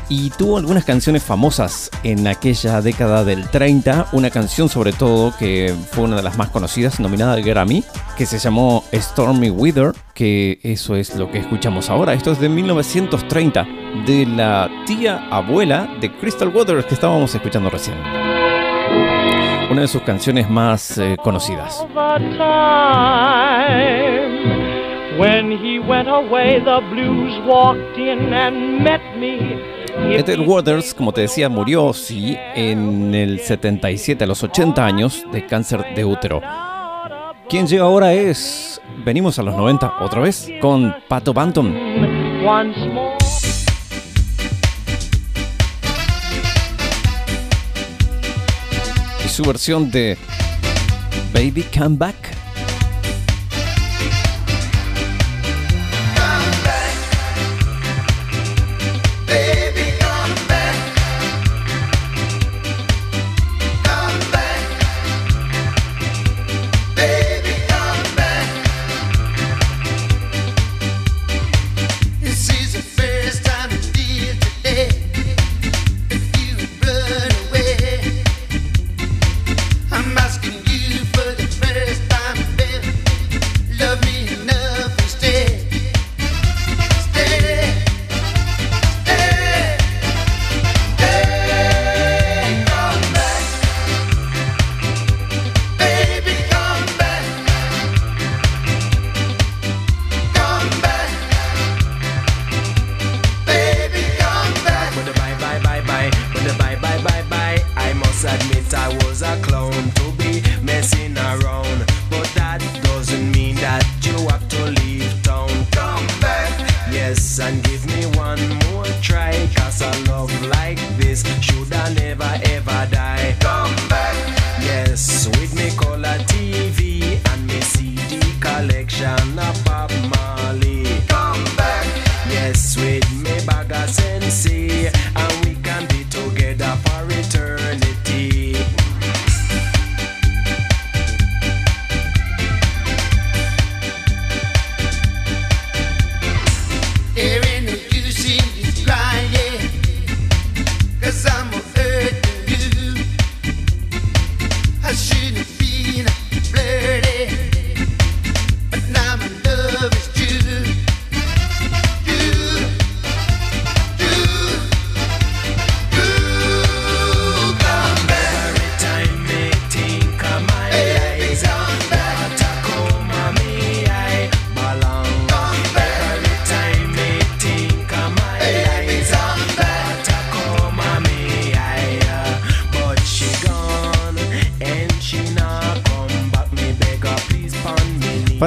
Y tuvo algunas canciones famosas en aquella década del 30. Una canción sobre todo que fue una de las más conocidas, nominada al Grammy, que se llamó Stormy Weather, que eso es lo que escuchamos ahora. Esto es de 1930, de la tía abuela de Crystal Waters que estábamos escuchando recién. Una de sus canciones más eh, conocidas. When he went away the blues walked in and met me Ethel Waters, como te decía, murió, sí, en el 77, a los 80 años, de cáncer de útero. Quien llega ahora es... Venimos a los 90 otra vez con Pato Banton y su versión de Baby Come Back.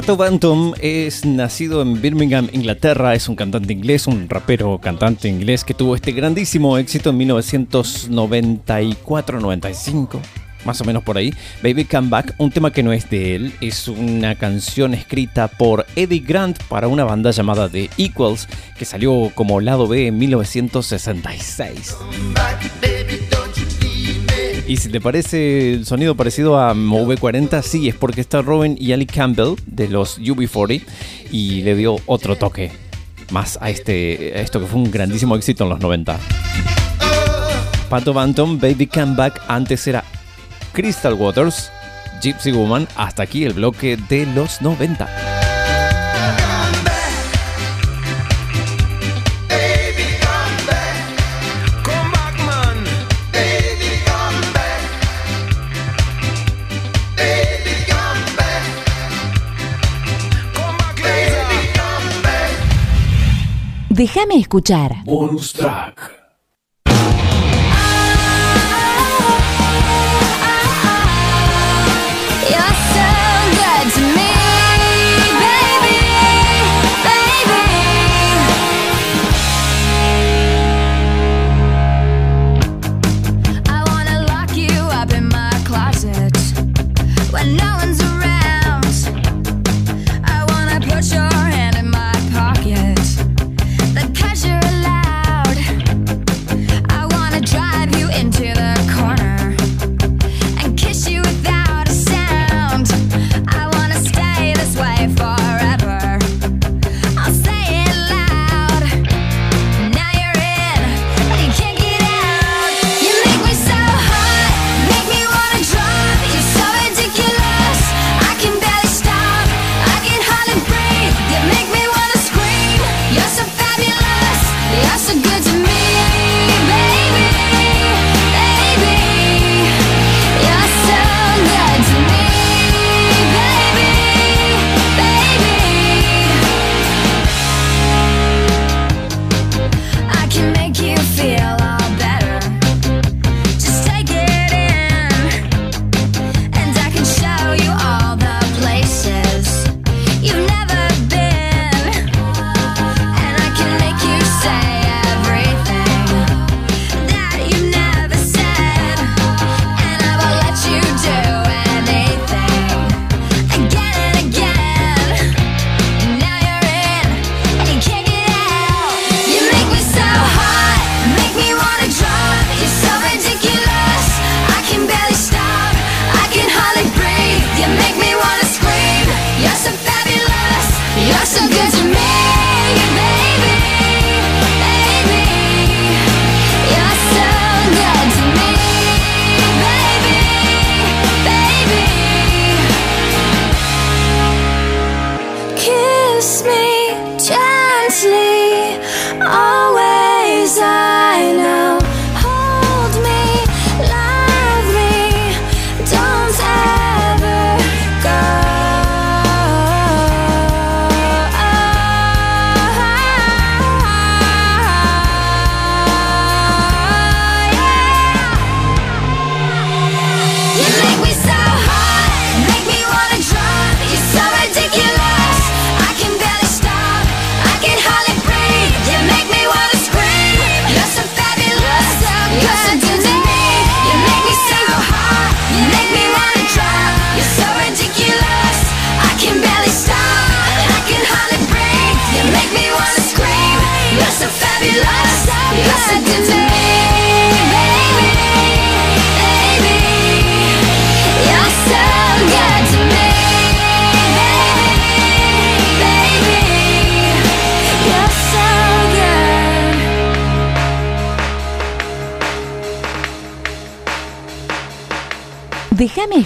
Roberto es nacido en Birmingham, Inglaterra, es un cantante inglés, un rapero cantante inglés que tuvo este grandísimo éxito en 1994-95 más o menos por ahí. Baby Come Back, un tema que no es de él, es una canción escrita por Eddie Grant para una banda llamada The Equals que salió como lado B en 1966. Y si te parece el sonido parecido a MOV40, sí, es porque está Robin y Ali Campbell de los UB40 y le dio otro toque más a, este, esto que fue un grandísimo éxito en los 90. Pato Banton, Baby Come Back, antes era Crystal Waters, Gypsy Woman, hasta aquí el bloque de los 90. Déjame escuchar. Bonus track.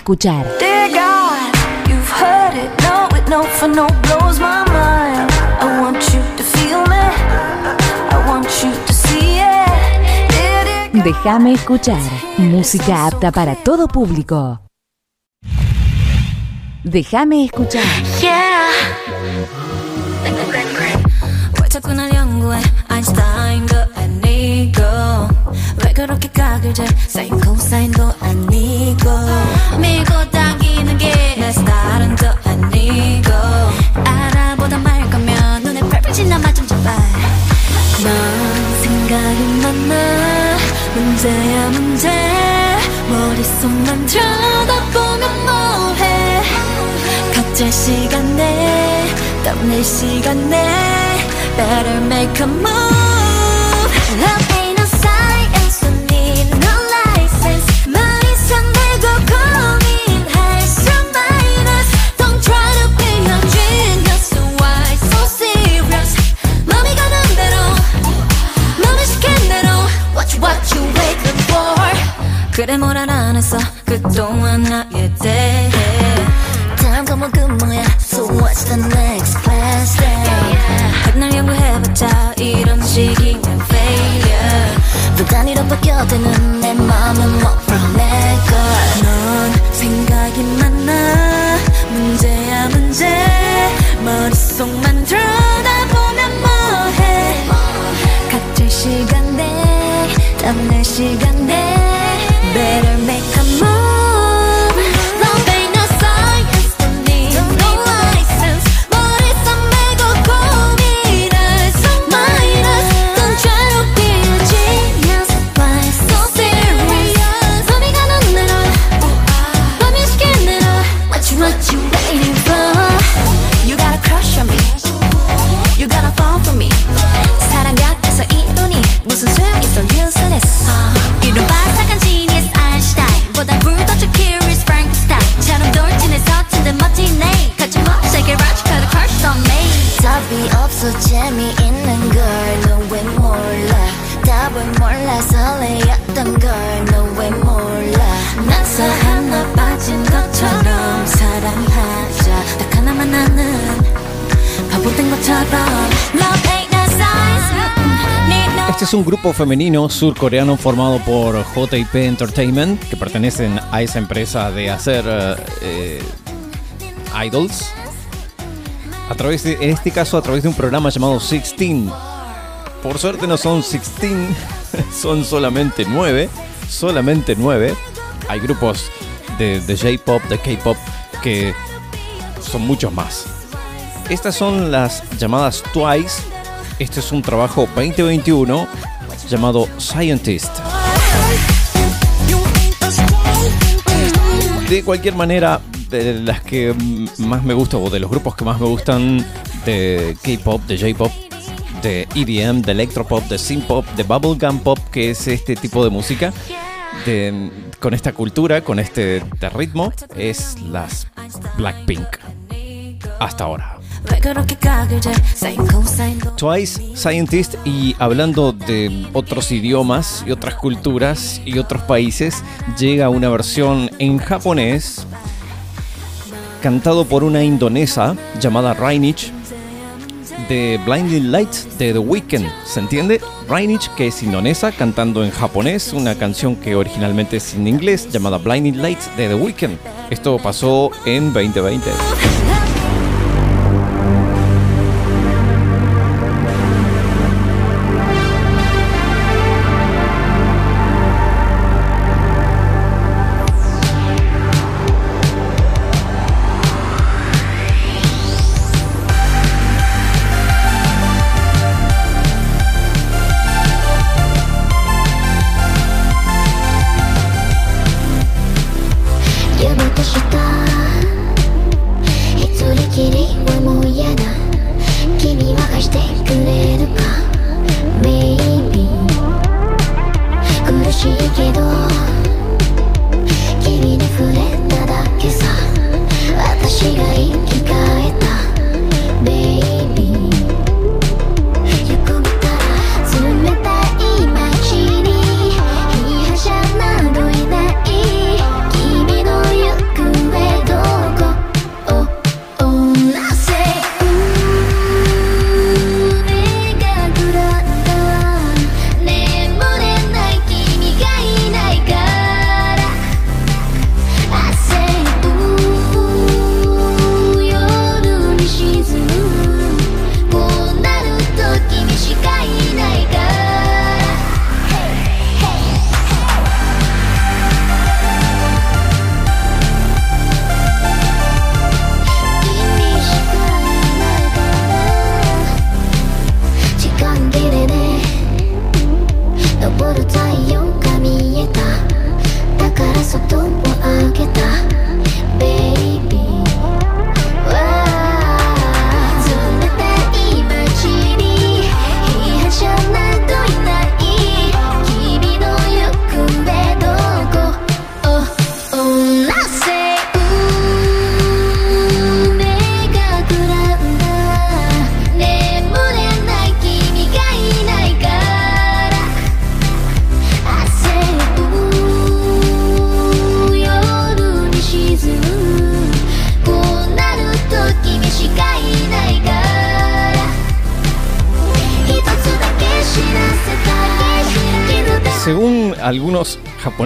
escuchar. Déjame escuchar. Música apta para todo público. Déjame escuchar. Yeah. 아니고 밀고 당기는 게내 스타일은 또 아니고 알아보다 말 거면 눈에 펄펄 지나마 좀 제발 넌 생각이 많아 문제야 문제. 머릿속만 들여다보면 뭐해? 각자 시간 내 땀낼 시간 내. Better make a move. 그래 뭘안 했어. 그동안 나에 대해. 다음 과목은 뭐야? So what's the next class day? 백날 연구해봤자 이런 식이면 failure. 불단위로 바뀌어드는 내 맘은 뭐 from 내걸 넌 생각이 많아. 문제야 문제. 머릿속만 들여다보면 뭐해? 각질 시간대 땀낼 시간대 Better 설레였던 걸너왜 몰라 난서 하나 빠진 것처럼 사랑하자 딱 하나만 나는 바보된 것처럼 Love ain't no science need no Este es un grupo femenino surcoreano formado por JP Entertainment, que pertenecen a esa empresa de hacer eh, eh, idols. A través de, en este caso, a través de un programa llamado 16. por suerte no son 16, son solamente 9. Solamente 9. Hay grupos de, J-pop, de K-pop, que son muchos más. Estas son las llamadas Twice. Este es un trabajo 2021 llamado Scientist. De cualquier manera, de las que más me gustan o de los grupos que más me gustan de K-pop, de J-pop, de EDM, de electropop, de synthpop, de bubblegum pop, que es este tipo de música, con esta cultura, con este ritmo, es las Blackpink. Hasta ahora. Twice, Scientist y hablando de otros idiomas y otras culturas y otros países, llega una versión en japonés cantado por una indonesa llamada Rainich de Blinding Lights de The Weeknd. ¿Se entiende? Rainich, que es indonesa, cantando en japonés una canción que originalmente es en inglés llamada Blinding Lights de The Weeknd. Esto pasó en 2020.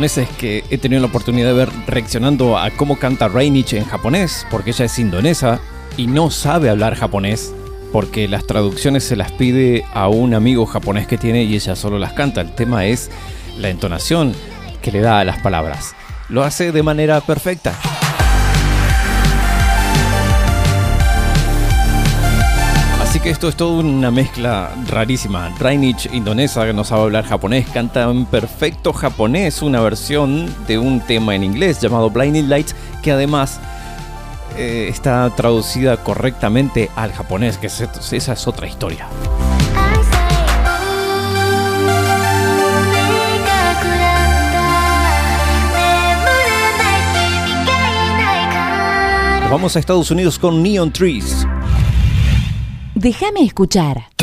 Japoneses que he tenido la oportunidad de ver reaccionando a cómo canta Rainich en japonés, porque ella es indonesa y no sabe hablar japonés, porque las traducciones se las pide a un amigo japonés que tiene y ella solo las canta. El tema es la entonación que le da a las palabras. Lo hace de manera perfecta. Esto es toda una mezcla rarísima. Rainich, indonesa, que no sabe hablar japonés, canta en perfecto japonés una versión de un tema en inglés llamado Blinding Lights, que además eh, está traducida correctamente al japonés, que es- esa es otra historia. Vamos a Estados Unidos con Neon Trees. Déjame escuchar.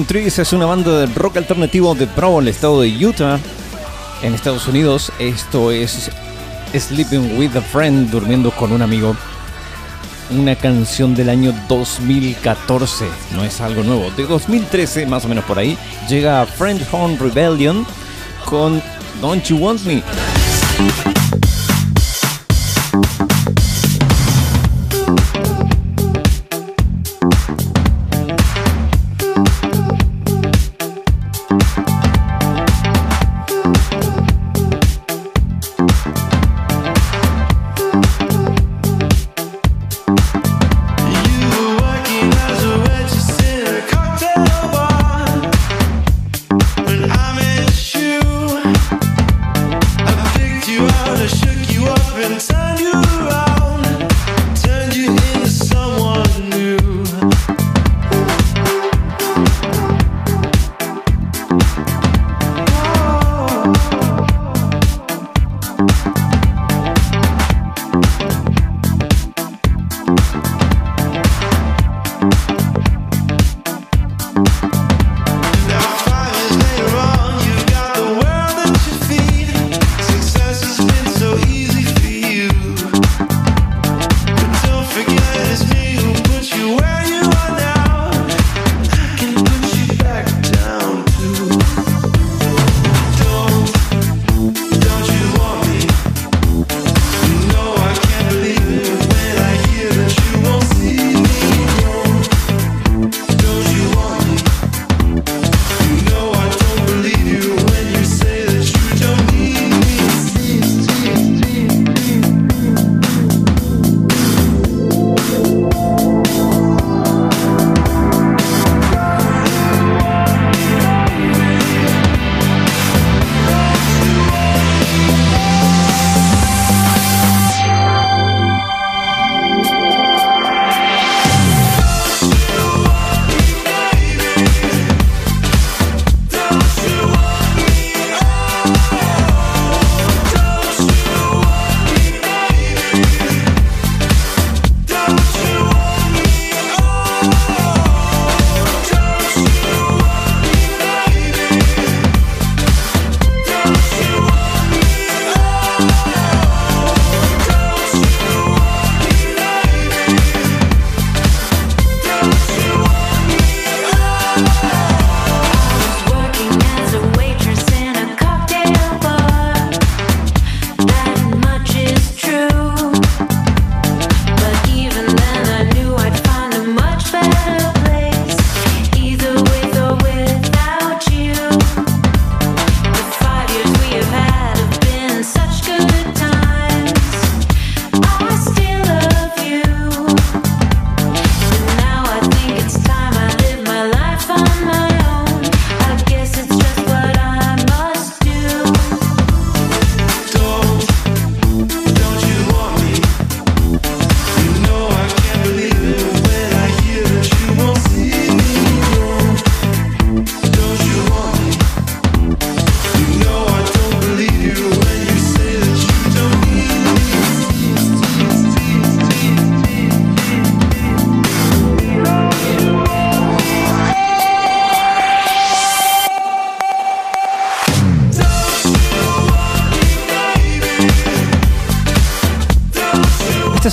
Trees es una banda de rock alternativo de en el estado de Utah, en Estados Unidos. Esto es Sleeping with a Friend, durmiendo con un amigo. Una canción del año 2014, no es algo nuevo. De 2013, más o menos por ahí, llega Friend Home Rebellion con Don't You Want Me.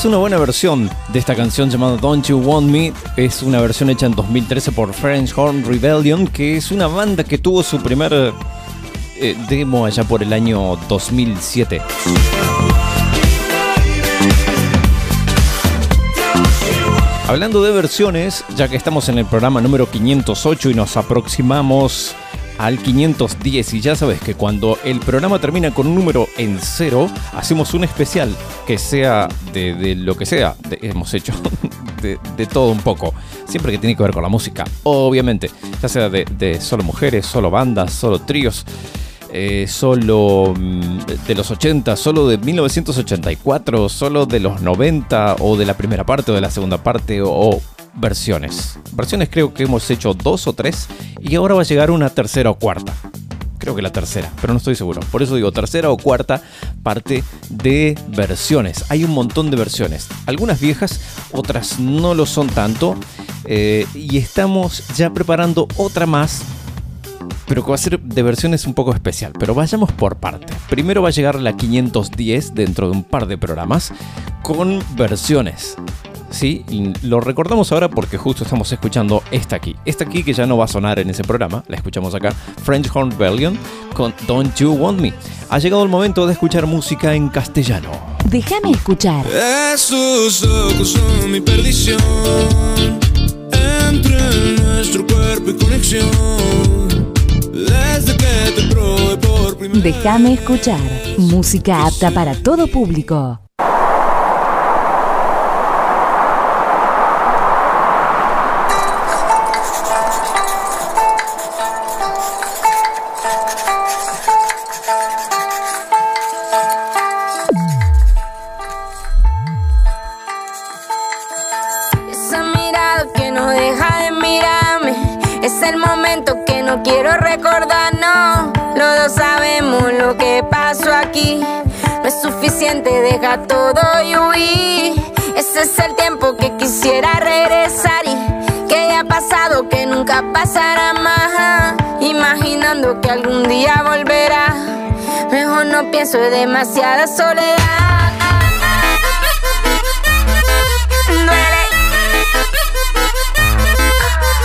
Una buena versión de esta canción llamada Don't You Want Me. Es una versión hecha en 2013 por French Horn Rebellion, que es una banda que tuvo su primer eh, demo allá por el año 2007. Hablando de versiones, ya que estamos en el programa número 508 y nos aproximamos al 510 y ya sabes que cuando el programa termina con un número en cero, hacemos un especial que sea de, lo que sea, de- hemos hecho de, todo un poco, siempre que tiene que ver con la música, obviamente, ya sea de, solo mujeres, solo bandas, solo tríos. eh, solo mm, de los 80, solo de 1984, solo de los 90 o de la primera parte o de la segunda parte o versiones. Versiones creo que hemos hecho dos o tres y ahora va a llegar una tercera o cuarta. Creo que la tercera, pero no estoy seguro. Por eso digo tercera o cuarta parte de versiones. Hay un montón de versiones. Algunas viejas, otras no lo son tanto. eh, y estamos ya preparando otra más pero que va a ser de versiones un poco especial. Pero vayamos por partes. Primero va a llegar la 510 dentro de un par de programas con versiones. Sí, y lo recordamos ahora porque justo estamos escuchando esta aquí. Esta aquí que ya no va a sonar en ese programa, la escuchamos acá, French Horn Rebellion con Don't You Want Me. Ha llegado el momento de escuchar música en castellano. Déjame escuchar. Esos ojos son mi perdición. Entre nuestro cuerpo y conexión. Desde que te probé por primera Déjame escuchar. Música apta para todo público. Deja todo y huir. Ese es el tiempo que quisiera regresar y Que ya ha pasado, que nunca pasará más. Imaginando que algún día volverá. Mejor no pienso, es demasiada soledad. Duele.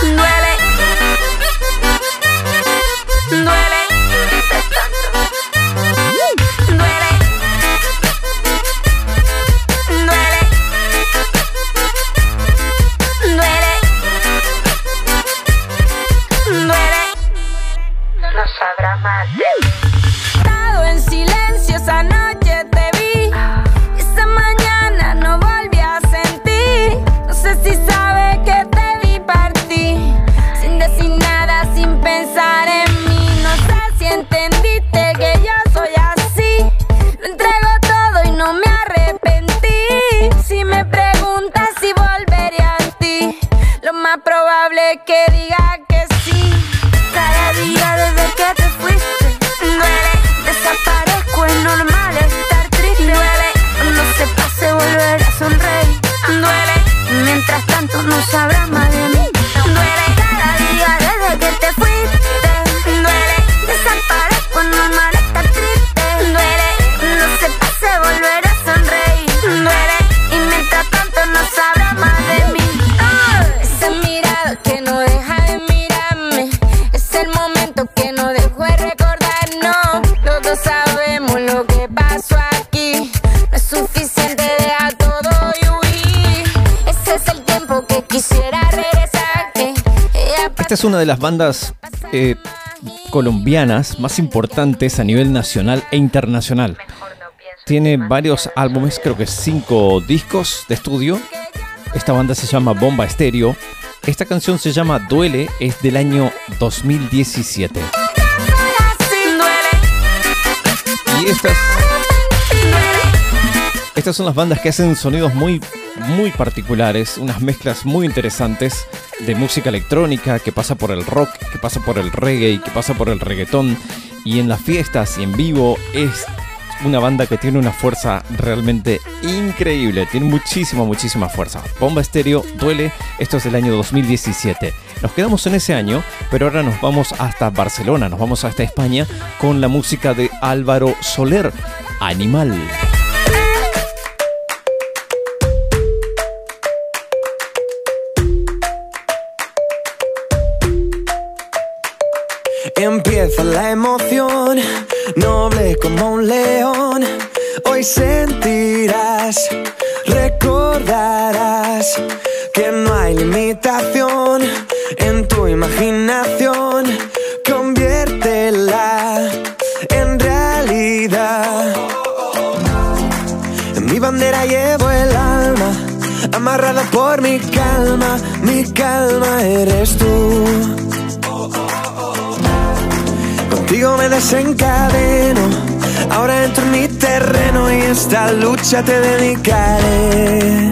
Duele. Duele sabrá más de las bandas eh, colombianas más importantes a nivel nacional e internacional. Tiene varios álbumes, creo que cinco discos de estudio. Esta banda se llama Bomba Estéreo. Esta canción se llama Duele, es del año 2017. Y estas, estas son las bandas que hacen sonidos muy, muy particulares, unas mezclas muy interesantes de música electrónica que pasa por el rock, que pasa por el reggae, que pasa por el reggaetón. Y en las fiestas y en vivo es una banda que tiene una fuerza realmente increíble. Tiene muchísima, muchísima fuerza. Bomba Estéreo, duele. Esto es del año 2017. Nos quedamos en ese año, pero ahora nos vamos hasta Barcelona, nos vamos hasta España con la música de Álvaro Soler, Animal. Empieza la emoción, noble como un león. Hoy sentirás, recordarás que no hay limitación en tu imaginación. Conviértela en realidad. En mi bandera llevo el alma, amarrada por mi calma. Mi calma eres tú. Contigo me desencadeno, ahora entro en mi terreno y esta lucha te dedicaré.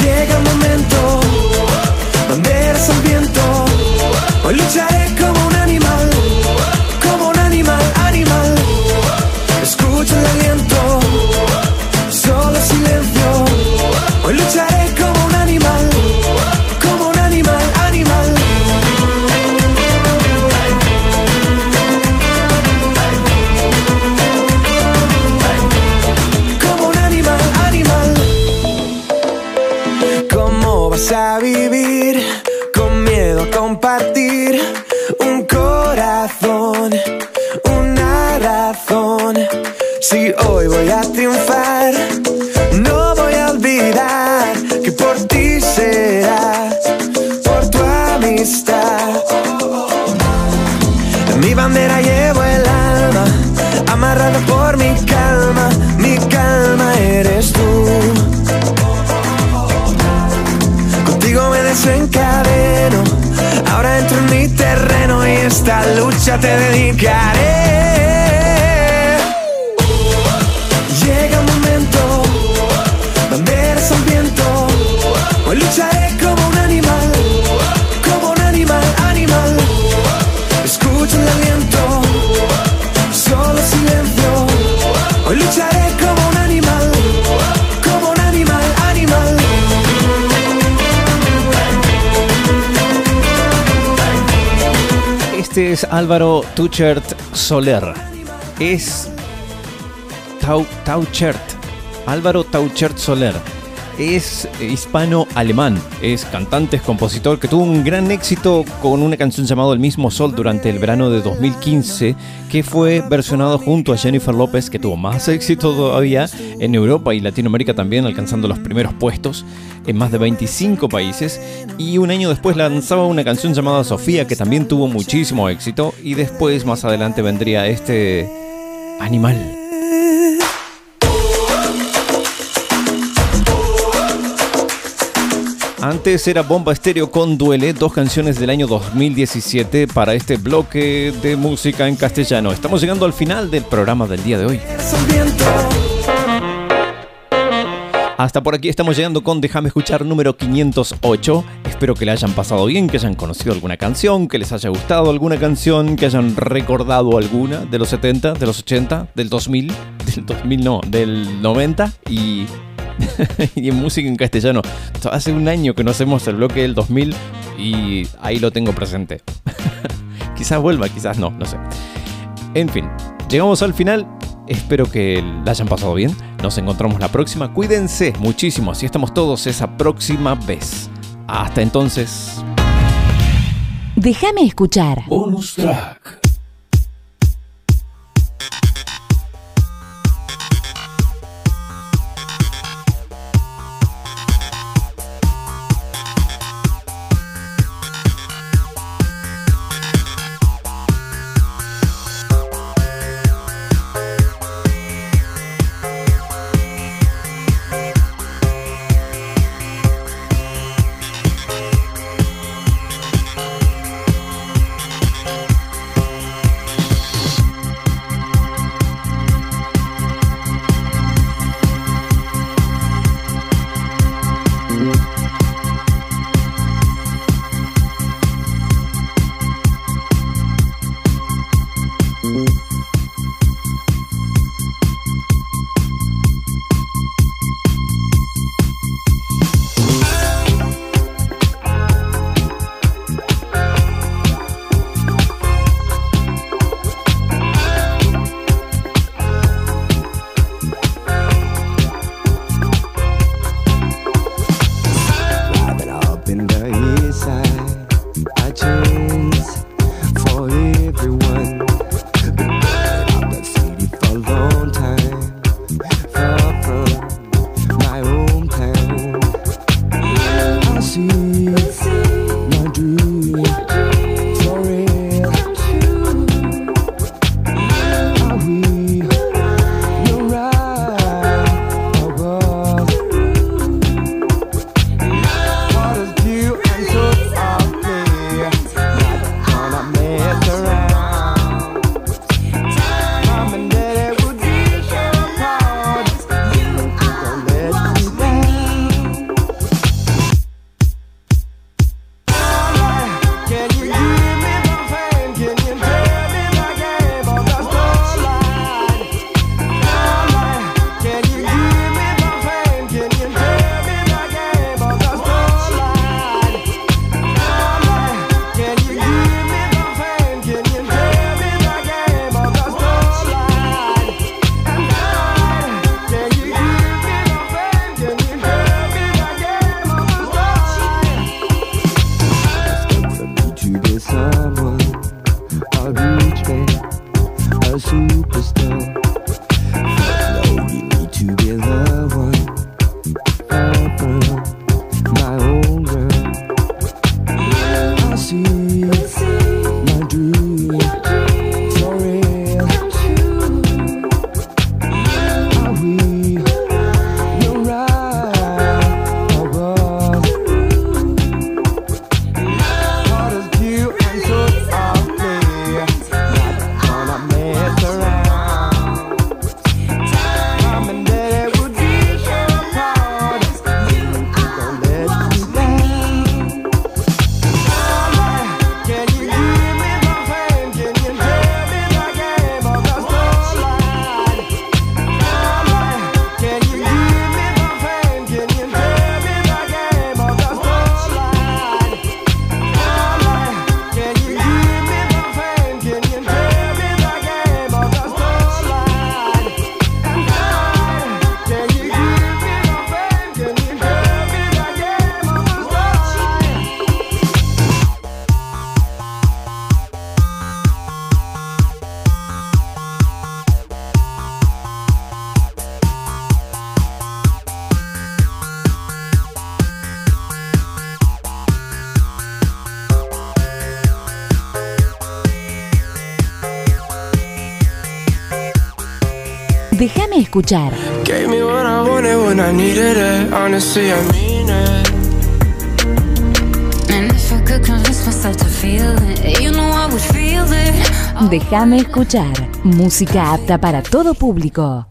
Llega el momento, banderas al viento, hoy lucharé como ¿Cómo vas a vivir terreno y esta lucha te dedicaré. Es Álvaro Tuchert Soler. Es Tau, Tauchert. Álvaro Tauchert Soler. Es hispano-alemán. Es cantante, es compositor que tuvo un gran éxito con una canción llamada El mismo sol durante el verano de 2015, que fue versionado junto a Jennifer López, que tuvo más éxito todavía en Europa y Latinoamérica también, alcanzando los primeros puestos en más de 25 países. Y un año después lanzaba una canción llamada Sofía, que también tuvo muchísimo éxito. Y después, más adelante, vendría este animal. Antes era Bomba Estéreo con Duele, dos canciones del año 2017 para este bloque de música en castellano. Estamos llegando al final del programa del día de hoy. Hasta por aquí estamos llegando con Déjame escuchar número 508. Espero que le hayan pasado bien, que hayan conocido alguna canción, que les haya gustado alguna canción, que hayan recordado alguna de los 70, de los 80, del 2000, del 2000 no, del 90 y y en música en castellano. Hace un año que no hacemos el bloque del 2000 y ahí lo tengo presente. quizás vuelva, quizás no, no sé. En fin, llegamos al final. Espero que la hayan pasado bien. Nos encontramos la próxima. Cuídense muchísimo. Así estamos todos esa próxima vez. Hasta entonces. Déjame escuchar. Bonus track. It. Déjame escuchar. Música apta para todo público.